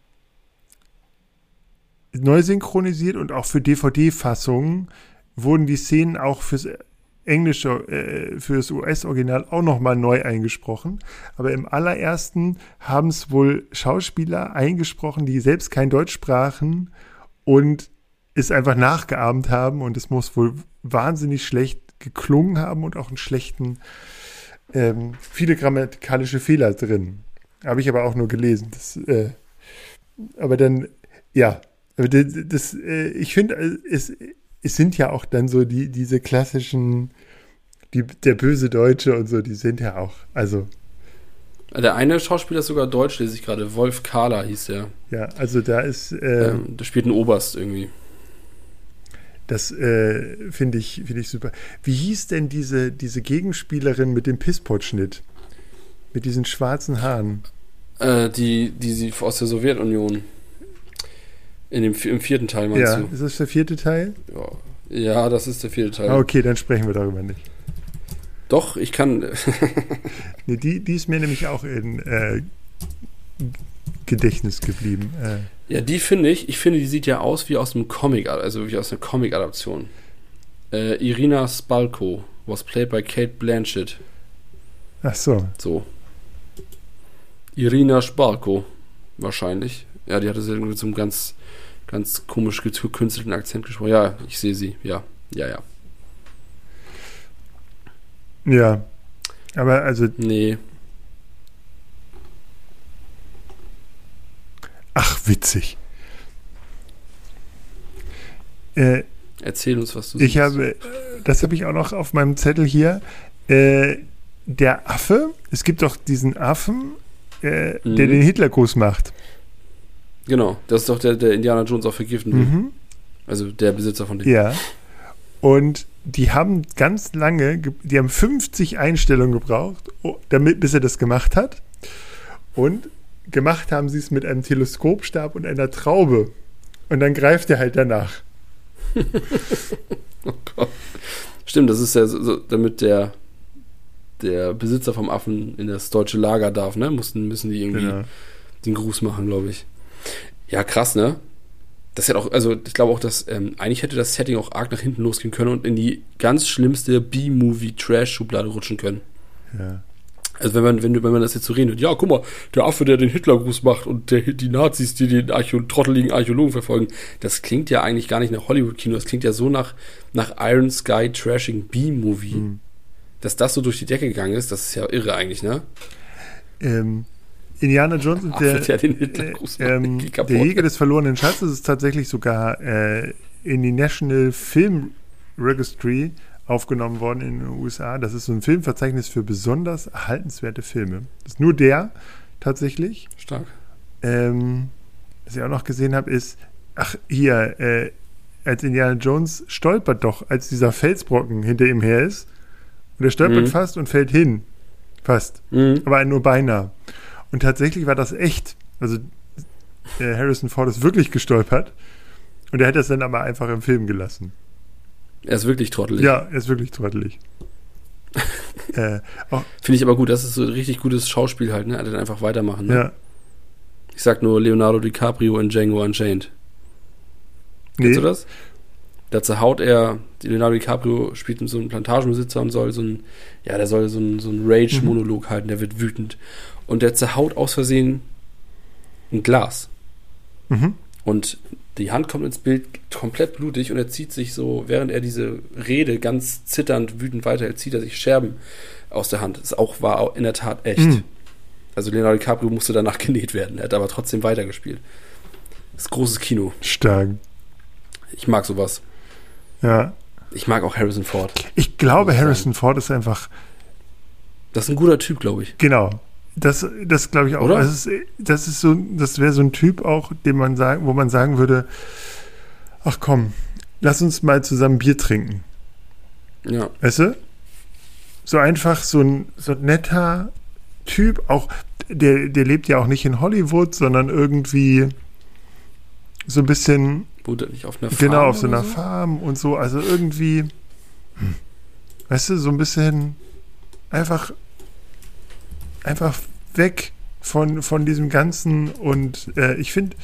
S1: neu synchronisiert und auch für DVD-Fassungen wurden die Szenen auch fürs englische, äh, fürs US-Original auch nochmal neu eingesprochen. Aber im allerersten haben es wohl Schauspieler eingesprochen, die selbst kein Deutsch sprachen und es einfach nachgeahmt haben und es muss wohl wahnsinnig schlecht geklungen haben und auch einen schlechten ähm, viele grammatikalische Fehler drin. Habe ich aber auch nur gelesen. Das, äh, aber dann, ja, aber das, das äh, ich finde, äh, es, es sind ja auch dann so die, diese klassischen, die, der böse Deutsche und so, die sind ja auch, also.
S2: Der eine Schauspieler ist sogar deutsch, lese ich gerade. Wolf Kahler hieß der.
S1: Ja, also da ist. Äh,
S2: ähm, der spielt einen Oberst irgendwie.
S1: Das äh, finde ich, find ich super. Wie hieß denn diese, diese Gegenspielerin mit dem Pisspot-Schnitt? Mit diesen schwarzen Haaren?
S2: Äh, die, die sie aus der Sowjetunion. In dem, Im vierten Teil meinst
S1: ja,
S2: du?
S1: ist das der vierte Teil?
S2: Ja. ja, das ist der vierte Teil.
S1: Ah, okay, dann sprechen wir darüber nicht.
S2: Doch, ich kann.
S1: nee, die, die ist mir nämlich auch in äh, Gedächtnis geblieben. Äh.
S2: Ja, die finde ich, ich finde, die sieht ja aus wie aus einem Comic, also wie aus einer Comic-Adaption. Äh, Irina Spalko was played by Kate Blanchett.
S1: Ach so.
S2: So. Irina Spalko, wahrscheinlich. Ja, die hatte sie irgendwie so einen ganz, ganz komisch gekünstelten Akzent gesprochen. Ja, ich sehe sie. Ja, ja, ja.
S1: Ja. Aber also.
S2: Nee.
S1: Ach, witzig. Äh,
S2: Erzähl uns, was du
S1: Ich habe, das habe ich auch noch auf meinem Zettel hier. Äh, der Affe, es gibt doch diesen Affen, äh, mhm. der den Hitlergruß macht.
S2: Genau, das ist doch der, der Indiana Jones auch vergiften will. Mhm. Also der Besitzer von dem.
S1: Ja. Und die haben ganz lange, die haben 50 Einstellungen gebraucht, damit, bis er das gemacht hat. Und gemacht haben sie es mit einem Teleskopstab und einer Traube. Und dann greift er halt danach.
S2: oh Gott. Stimmt, das ist ja so, damit der, der Besitzer vom Affen in das deutsche Lager darf, ne? Mussten, müssen die irgendwie genau. den Gruß machen, glaube ich. Ja, krass, ne? Das hätte auch, also ich glaube auch, dass ähm, eigentlich hätte das Setting auch arg nach hinten losgehen können und in die ganz schlimmste B-Movie-Trash-Schublade rutschen können.
S1: Ja.
S2: Also wenn man, wenn, wenn man das jetzt so redet, ja, guck mal, der Affe, der den Hitlergruß macht und der, die Nazis, die den Archä trotteligen Archäologen verfolgen, das klingt ja eigentlich gar nicht nach Hollywood-Kino, das klingt ja so nach, nach Iron Sky Trashing B-Movie. Mhm. Dass das so durch die Decke gegangen ist, das ist ja irre eigentlich, ne?
S1: Ähm, Indiana Jones und der, der, äh, ähm, der Jäger des verlorenen Schatzes ist tatsächlich sogar äh, in die National Film Registry aufgenommen worden in den USA. Das ist so ein Filmverzeichnis für besonders erhaltenswerte Filme. Das ist nur der tatsächlich.
S2: Stark.
S1: Ähm, was ich auch noch gesehen habe, ist, ach, hier, äh, als Indiana Jones stolpert doch, als dieser Felsbrocken hinter ihm her ist. Und er stolpert mhm. fast und fällt hin. Fast. Mhm. Aber nur beinahe. Und tatsächlich war das echt. Also äh, Harrison Ford ist wirklich gestolpert. Und er hat das dann aber einfach im Film gelassen.
S2: Er ist wirklich trottelig.
S1: Ja, er ist wirklich trottelig.
S2: äh, Finde ich aber gut, das ist so ein richtig gutes Schauspiel halt, ne? Er dann einfach weitermachen. Ne?
S1: Ja.
S2: Ich sag nur Leonardo DiCaprio in Django Unchained. Nee. Kennst du das? Da zerhaut er, Leonardo DiCaprio spielt so einen Plantagenbesitzer und soll so ein, ja, der soll so einen so ein Rage-Monolog mhm. halten, der wird wütend. Und der zerhaut aus Versehen ein Glas.
S1: Mhm.
S2: Und die Hand kommt ins Bild komplett blutig und er zieht sich so, während er diese Rede ganz zitternd, wütend weiterhält, zieht er sich Scherben aus der Hand. Das auch, war in der Tat echt. Mhm. Also Leonardo DiCaprio musste danach genäht werden. Er hat aber trotzdem weitergespielt. Das ist großes Kino.
S1: Stark.
S2: Ich mag sowas.
S1: Ja.
S2: Ich mag auch Harrison Ford.
S1: Ich glaube, Harrison Ford ist einfach.
S2: Das ist ein guter Typ, glaube ich.
S1: Genau. Das, das glaube ich auch. Oder? Das, ist, das ist so, das wäre so ein Typ auch, den man sagen, wo man sagen würde, ach komm, lass uns mal zusammen Bier trinken.
S2: Ja.
S1: Weißt du? So einfach so ein, so ein netter Typ, auch der, der lebt ja auch nicht in Hollywood, sondern irgendwie so ein bisschen.
S2: Er nicht auf einer
S1: Farm? Genau, auf so einer so? Farm und so. Also irgendwie, hm, weißt du, so ein bisschen einfach einfach weg von, von diesem Ganzen und äh, ich finde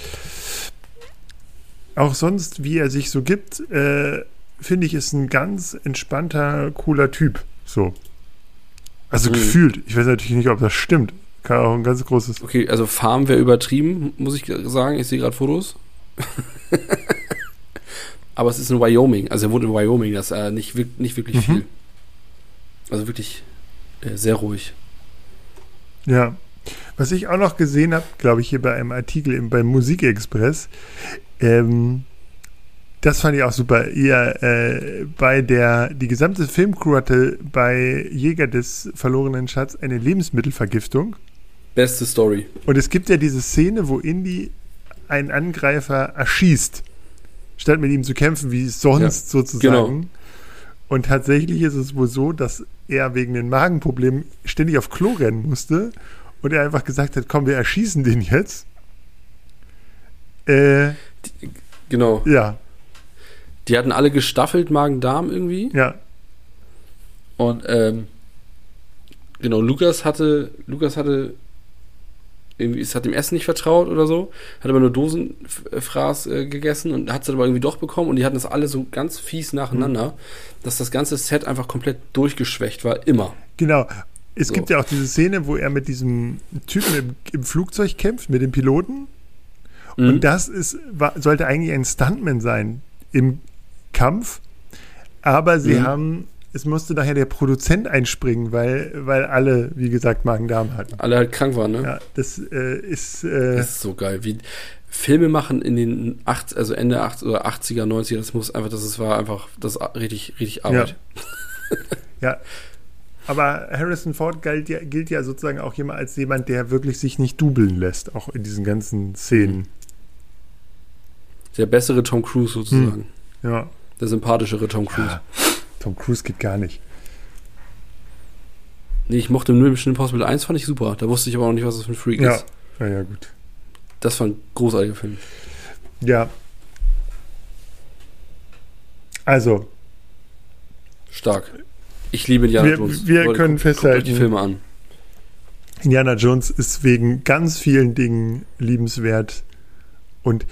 S1: auch sonst, wie er sich so gibt, äh, finde ich, ist ein ganz entspannter, cooler Typ. So. Also mhm. gefühlt. Ich weiß natürlich nicht, ob das stimmt. Kann auch ein ganz großes.
S2: Okay, also Farm wäre übertrieben, muss ich sagen. Ich sehe gerade Fotos. Aber es ist in Wyoming. Also er wohnt in Wyoming. Das ist äh, nicht, nicht wirklich mhm. viel. Also wirklich äh, sehr ruhig.
S1: Ja. Was ich auch noch gesehen habe, glaube ich, hier bei einem Artikel im, beim Musikexpress, ähm, das fand ich auch super. Ihr, äh, bei der, die gesamte Filmcrew hatte bei Jäger des verlorenen Schatz eine Lebensmittelvergiftung.
S2: Beste Story.
S1: Und es gibt ja diese Szene, wo Indy einen Angreifer erschießt, statt mit ihm zu kämpfen, wie sonst ja, sozusagen. Genau. Und tatsächlich ist es wohl so, dass er wegen den Magenproblemen ständig auf Klo rennen musste und er einfach gesagt hat, komm, wir erschießen den jetzt.
S2: Äh, genau.
S1: Ja.
S2: Die hatten alle gestaffelt Magen-Darm irgendwie.
S1: Ja.
S2: Und ähm, genau, Lukas hatte, Lukas hatte irgendwie, es hat dem Essen nicht vertraut oder so, hat aber nur Dosenfraß äh, gegessen und hat es aber irgendwie doch bekommen und die hatten das alle so ganz fies nacheinander, mhm. dass das ganze Set einfach komplett durchgeschwächt war, immer.
S1: Genau. Es so. gibt ja auch diese Szene, wo er mit diesem Typen im, im Flugzeug kämpft, mit dem Piloten. Mhm. Und das ist, war, sollte eigentlich ein Stuntman sein im Kampf. Aber sie mhm. haben es musste daher der Produzent einspringen, weil, weil alle, wie gesagt, Magen-Darm hatten.
S2: Alle halt krank waren, ne?
S1: Ja, das äh, ist. Äh,
S2: das ist so geil. Wie Filme machen in den 80, also Ende 80 oder 80er, 90er, das muss einfach, das war einfach, das richtig, richtig Arbeit.
S1: Ja. ja. Aber Harrison Ford gilt ja, gilt ja sozusagen auch immer als jemand, der wirklich sich nicht dubeln lässt, auch in diesen ganzen Szenen.
S2: Der bessere Tom Cruise sozusagen.
S1: Hm. Ja.
S2: Der sympathischere Tom Cruise. Ja.
S1: Tom Cruise geht gar nicht.
S2: Nee, ich mochte Mission Impossible 1, fand ich super. Da wusste ich aber auch nicht, was das für ein Freak
S1: ja.
S2: ist.
S1: Ja, ja, gut.
S2: Das war ein großartiger Film.
S1: Ja. Also.
S2: Stark. Ich liebe Indiana
S1: wir,
S2: Jones.
S1: Wir Leute, können guckt, festhalten. Guckt
S2: die Filme an.
S1: Indiana Jones ist wegen ganz vielen Dingen liebenswert. Und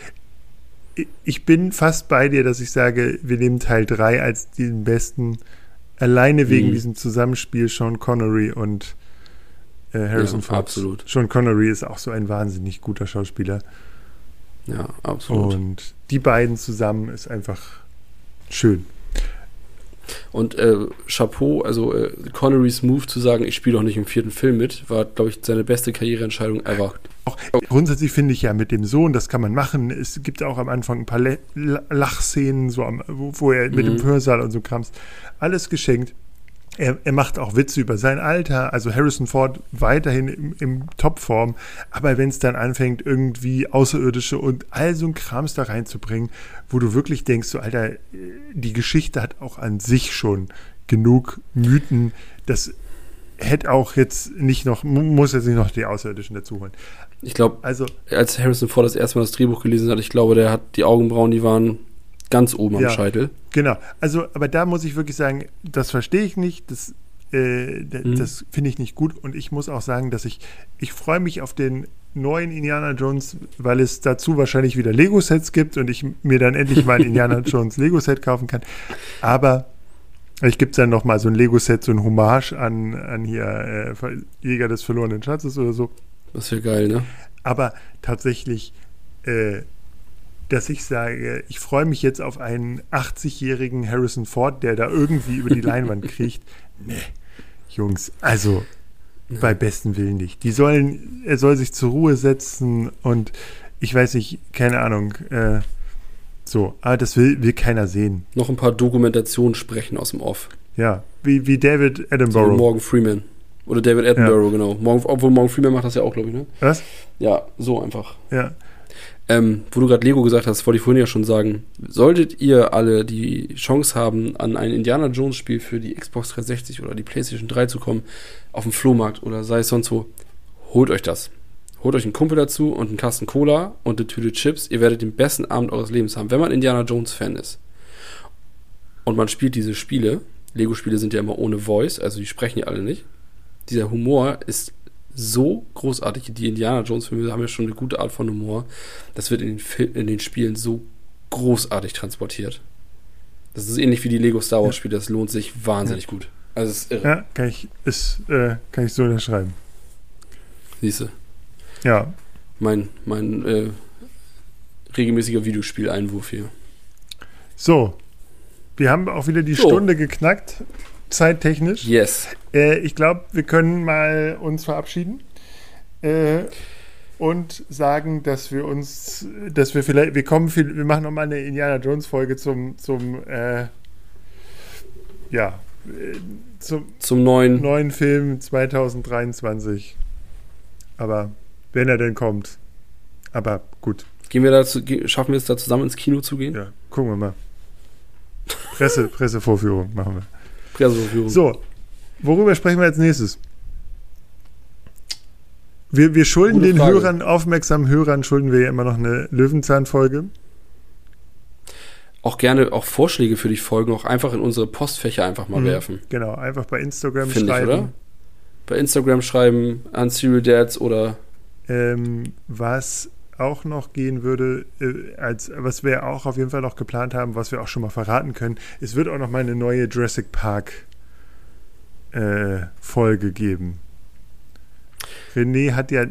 S1: ich bin fast bei dir, dass ich sage, wir nehmen Teil 3 als den besten, alleine wegen mhm. diesem Zusammenspiel Sean Connery und äh, Harrison ja, Ford.
S2: Absolut.
S1: Sean Connery ist auch so ein wahnsinnig guter Schauspieler.
S2: Ja, absolut.
S1: Und die beiden zusammen ist einfach schön.
S2: Und äh, Chapeau, also äh, Connerys Move zu sagen, ich spiele doch nicht im vierten Film mit, war, glaube ich, seine beste Karriereentscheidung ever.
S1: Auch grundsätzlich finde ich ja mit dem Sohn, das kann man machen. Es gibt auch am Anfang ein paar Le Lachszenen, so am, wo, wo, er mit mhm. dem Hörsaal und so kramst. Alles geschenkt. Er, er, macht auch Witze über sein Alter, also Harrison Ford weiterhin im, im Topform, aber wenn es dann anfängt, irgendwie Außerirdische und all so ein Krams da reinzubringen, wo du wirklich denkst, so Alter, die Geschichte hat auch an sich schon genug Mythen, das hätte auch jetzt nicht noch, muss jetzt nicht noch die Außerirdischen dazu holen.
S2: Ich glaube, also, als Harrison Ford das erste Mal das Drehbuch gelesen hat, ich glaube, der hat die Augenbrauen, die waren ganz oben ja, am Scheitel.
S1: Genau. Also, aber da muss ich wirklich sagen, das verstehe ich nicht. Das, äh, mhm. das finde ich nicht gut. Und ich muss auch sagen, dass ich, ich freue mich auf den neuen Indiana Jones, weil es dazu wahrscheinlich wieder Lego-Sets gibt und ich mir dann endlich mal ein Indiana Jones Lego-Set kaufen kann. Aber ich gibt dann noch mal so ein Lego-Set, so ein Hommage an, an hier äh, Jäger des verlorenen Schatzes oder so.
S2: Das wäre geil, ne?
S1: Aber tatsächlich, äh, dass ich sage, ich freue mich jetzt auf einen 80-jährigen Harrison Ford, der da irgendwie über die Leinwand kriecht. Nee, Jungs, also nee. bei besten Willen nicht. Die sollen, er soll sich zur Ruhe setzen und ich weiß nicht, keine Ahnung, äh, so, aber das will, will keiner sehen.
S2: Noch ein paar Dokumentationen sprechen aus dem Off.
S1: Ja, wie, wie David Attenborough. So
S2: Morgan Freeman. Oder David Attenborough, ja. genau. Morgan, obwohl Morgan Freeman macht das ja auch, glaube ich, ne?
S1: Was?
S2: Ja, so einfach.
S1: Ja.
S2: Ähm, wo du gerade Lego gesagt hast, wollte ich vorhin ja schon sagen, solltet ihr alle die Chance haben, an ein Indiana Jones Spiel für die Xbox 360 oder die PlayStation 3 zu kommen, auf dem Flohmarkt oder sei es sonst wo, holt euch das. Holt euch einen Kumpel dazu und einen Kasten Cola und eine Tüte Chips. Ihr werdet den besten Abend eures Lebens haben, wenn man Indiana Jones Fan ist. Und man spielt diese Spiele. Lego-Spiele sind ja immer ohne Voice, also die sprechen ja alle nicht. Dieser Humor ist so großartig. Die Indiana Jones-Filme haben ja schon eine gute Art von Humor. Das wird in den, in den Spielen so großartig transportiert. Das ist ähnlich wie die Lego Star Wars Spiele. Das lohnt sich wahnsinnig ja. gut. Also es ist irre.
S1: Ja, kann ich, ist, äh, kann ich so unterschreiben.
S2: Siehste.
S1: Ja.
S2: Mein, mein äh, regelmäßiger Videospieleinwurf hier.
S1: So. Wir haben auch wieder die so. Stunde geknackt. Zeittechnisch.
S2: Yes.
S1: Äh, ich glaube, wir können mal uns verabschieden. Äh, und sagen, dass wir uns, dass wir vielleicht, wir kommen, viel, wir machen nochmal eine Indiana Jones Folge zum, zum, äh, ja, äh, zum,
S2: Zum neuen.
S1: neuen Film 2023. Aber wenn er denn kommt. Aber gut,
S2: Gehen wir dazu, schaffen wir es da zusammen ins Kino zu gehen?
S1: ja, gucken wir mal. Presse, Pressevorführung machen wir.
S2: Presseverführung.
S1: So, worüber sprechen wir als nächstes? Wir, wir schulden
S2: Gute
S1: den
S2: Frage.
S1: Hörern, aufmerksamen Hörern, schulden wir ja immer noch eine Löwenzahn-Folge.
S2: Auch gerne auch Vorschläge für die Folgen auch einfach in unsere Postfächer einfach mal
S1: Mhm.
S2: werfen.
S1: Genau, einfach bei Instagram
S2: Finde ich,
S1: schreiben.
S2: oder? Bei Instagram schreiben an Serial Dads oder
S1: Ähm, was auch noch gehen würde, äh, als was wir auch auf jeden Fall noch geplant haben, was wir auch schon mal verraten können, es wird auch noch mal eine neue Jurassic Park äh, Folge geben. René hat ja,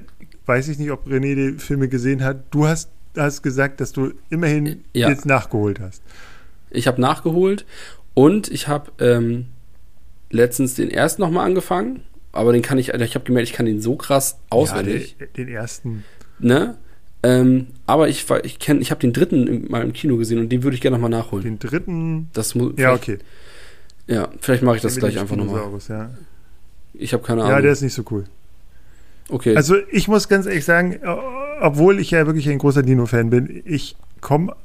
S1: weiß ich nicht, ob René die Filme gesehen hat. Du hast, hast gesagt, dass du immerhin
S2: Ja.
S1: jetzt nachgeholt hast.
S2: ich habe nachgeholt und ich habe ähm, letztens den ersten nochmal angefangen, aber den kann ich, also ich habe gemerkt, ich kann den so krass auswendig,
S1: Ja, den, den ersten.
S2: ne? Ähm, aber ich ich kenne, ich habe den dritten mal im Kino gesehen und den würde ich gerne nochmal nachholen.
S1: Den dritten.
S2: Das muss,
S1: Ja, okay.
S2: Ja, vielleicht mache ich das gleich einfach nochmal.
S1: Ja.
S2: Ich habe keine Ahnung.
S1: ja, der ist nicht so cool.
S2: okay.
S1: Also ich muss ganz ehrlich sagen, obwohl ich ja wirklich ein großer Dino-Fan bin, ich komme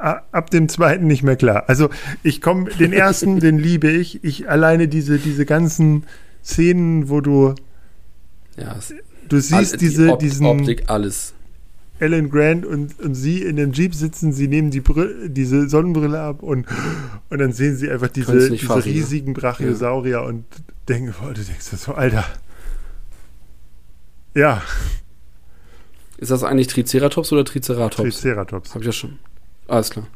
S1: ab dem zweiten nicht mehr klar. Also ich komme, den ersten, den liebe ich. Ich alleine diese, diese ganzen Szenen, wo du,
S2: ja,
S1: du siehst
S2: die
S1: diese,
S2: Op-
S1: diesen
S2: Optik, alles.
S1: Alan Grant und, und sie in dem Jeep sitzen, sie nehmen die Brille, diese Sonnenbrille ab und, und dann sehen sie einfach diese, diese
S2: fassen,
S1: riesigen Brachiosaurier und denken, boah, du denkst so, Alter. Ja,
S2: Ist das eigentlich Triceratops oder Triceratops?
S1: Triceratops.
S2: Habe ich ja schon. Alles klar.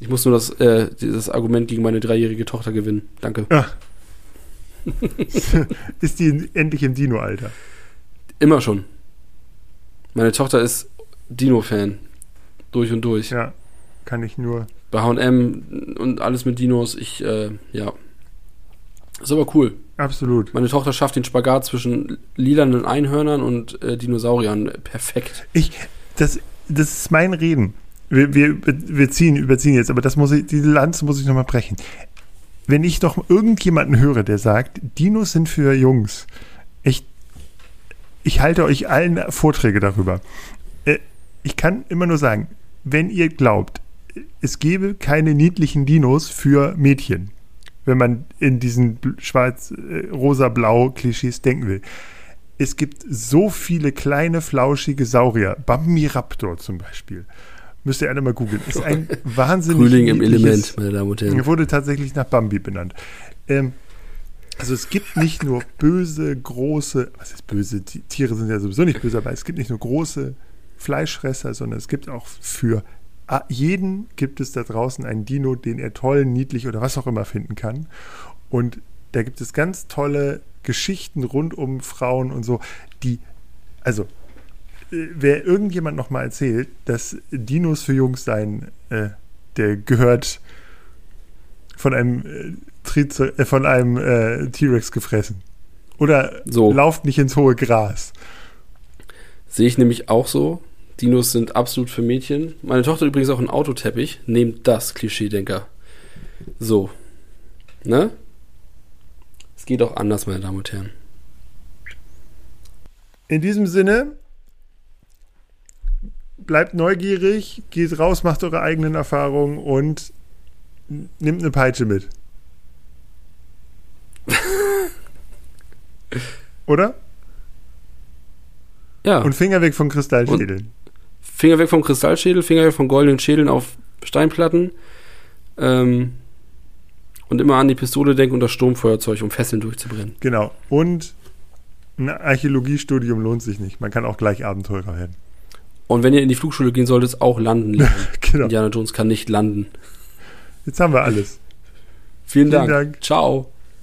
S2: Ich muss nur das, äh, dieses Argument gegen meine dreijährige Tochter gewinnen. Danke.
S1: Ja. ist die endlich im Dino-Alter?
S2: Immer schon. Meine Tochter ist Dino-Fan. Durch und durch.
S1: Ja, kann ich nur.
S2: Bei HM und alles mit Dinos. Ich, äh, ja. Ist aber cool.
S1: Absolut.
S2: Meine Tochter schafft den Spagat zwischen lilanen Einhörnern und äh, Dinosauriern perfekt.
S1: Ich, das, das ist mein Reden. Wir, wir, wir ziehen, überziehen jetzt, aber das muss ich, diese Lanze muss ich nochmal brechen. Wenn ich doch irgendjemanden höre, der sagt, Dinos sind für Jungs, ich, ich halte euch allen Vorträge darüber. Äh, Ich kann immer nur sagen, wenn ihr glaubt, es gäbe keine niedlichen Dinos für Mädchen, wenn man in diesen bl- schwarz, äh, denken will. Es gibt so viele kleine, flauschige Saurier. Bambiraptor zum Beispiel. Müsst ihr alle mal googeln. Ist ein wahnsinnig
S2: Frühling im Element, meine Damen und Herren.
S1: er wurde tatsächlich nach Bambi benannt. Ähm, also es gibt nicht nur böse, große, was ist böse? Ti- Tiere sind ja sowieso nicht böse, aber es gibt nicht nur große Fleischfresser, sondern es gibt auch für jeden gibt es da draußen einen Dino, den er toll, niedlich oder was auch immer finden kann. Und da gibt es ganz tolle Geschichten rund um Frauen und so, die, also äh, wer irgendjemand noch mal erzählt, dass Dinos für Jungs seien, äh, der gehört von einem äh, Trize äh, von einem äh, T-Rex gefressen. Oder
S2: So.
S1: lauft nicht ins hohe Gras.
S2: Sehe ich nämlich auch so. Dinos sind absolut für Mädchen. Meine Tochter übrigens auch einen Autoteppich. Nehmt das, Klischeedenker. So. Ne? Es geht auch anders, meine Damen und Herren.
S1: In diesem Sinne, bleibt neugierig, geht raus, macht eure eigenen Erfahrungen und nimmt eine Peitsche mit. Oder?
S2: Ja.
S1: Und Finger weg von Kristallschädeln.
S2: Finger weg vom Kristallschädel, Finger weg von goldenen Schädeln auf Steinplatten. Ähm, und immer an die Pistole denken und das Sturmfeuerzeug, um Fesseln durchzubrennen.
S1: Genau. Und ein Archäologiestudium lohnt sich nicht. Man kann auch gleich Abenteurer werden.
S2: Und wenn ihr in die Flugschule gehen solltet, auch landen lernen.
S1: Genau.
S2: Indiana Jones kann nicht landen.
S1: Jetzt haben wir alles.
S2: Vielen,
S1: Vielen
S2: Dank.
S1: Dank.
S2: Ciao.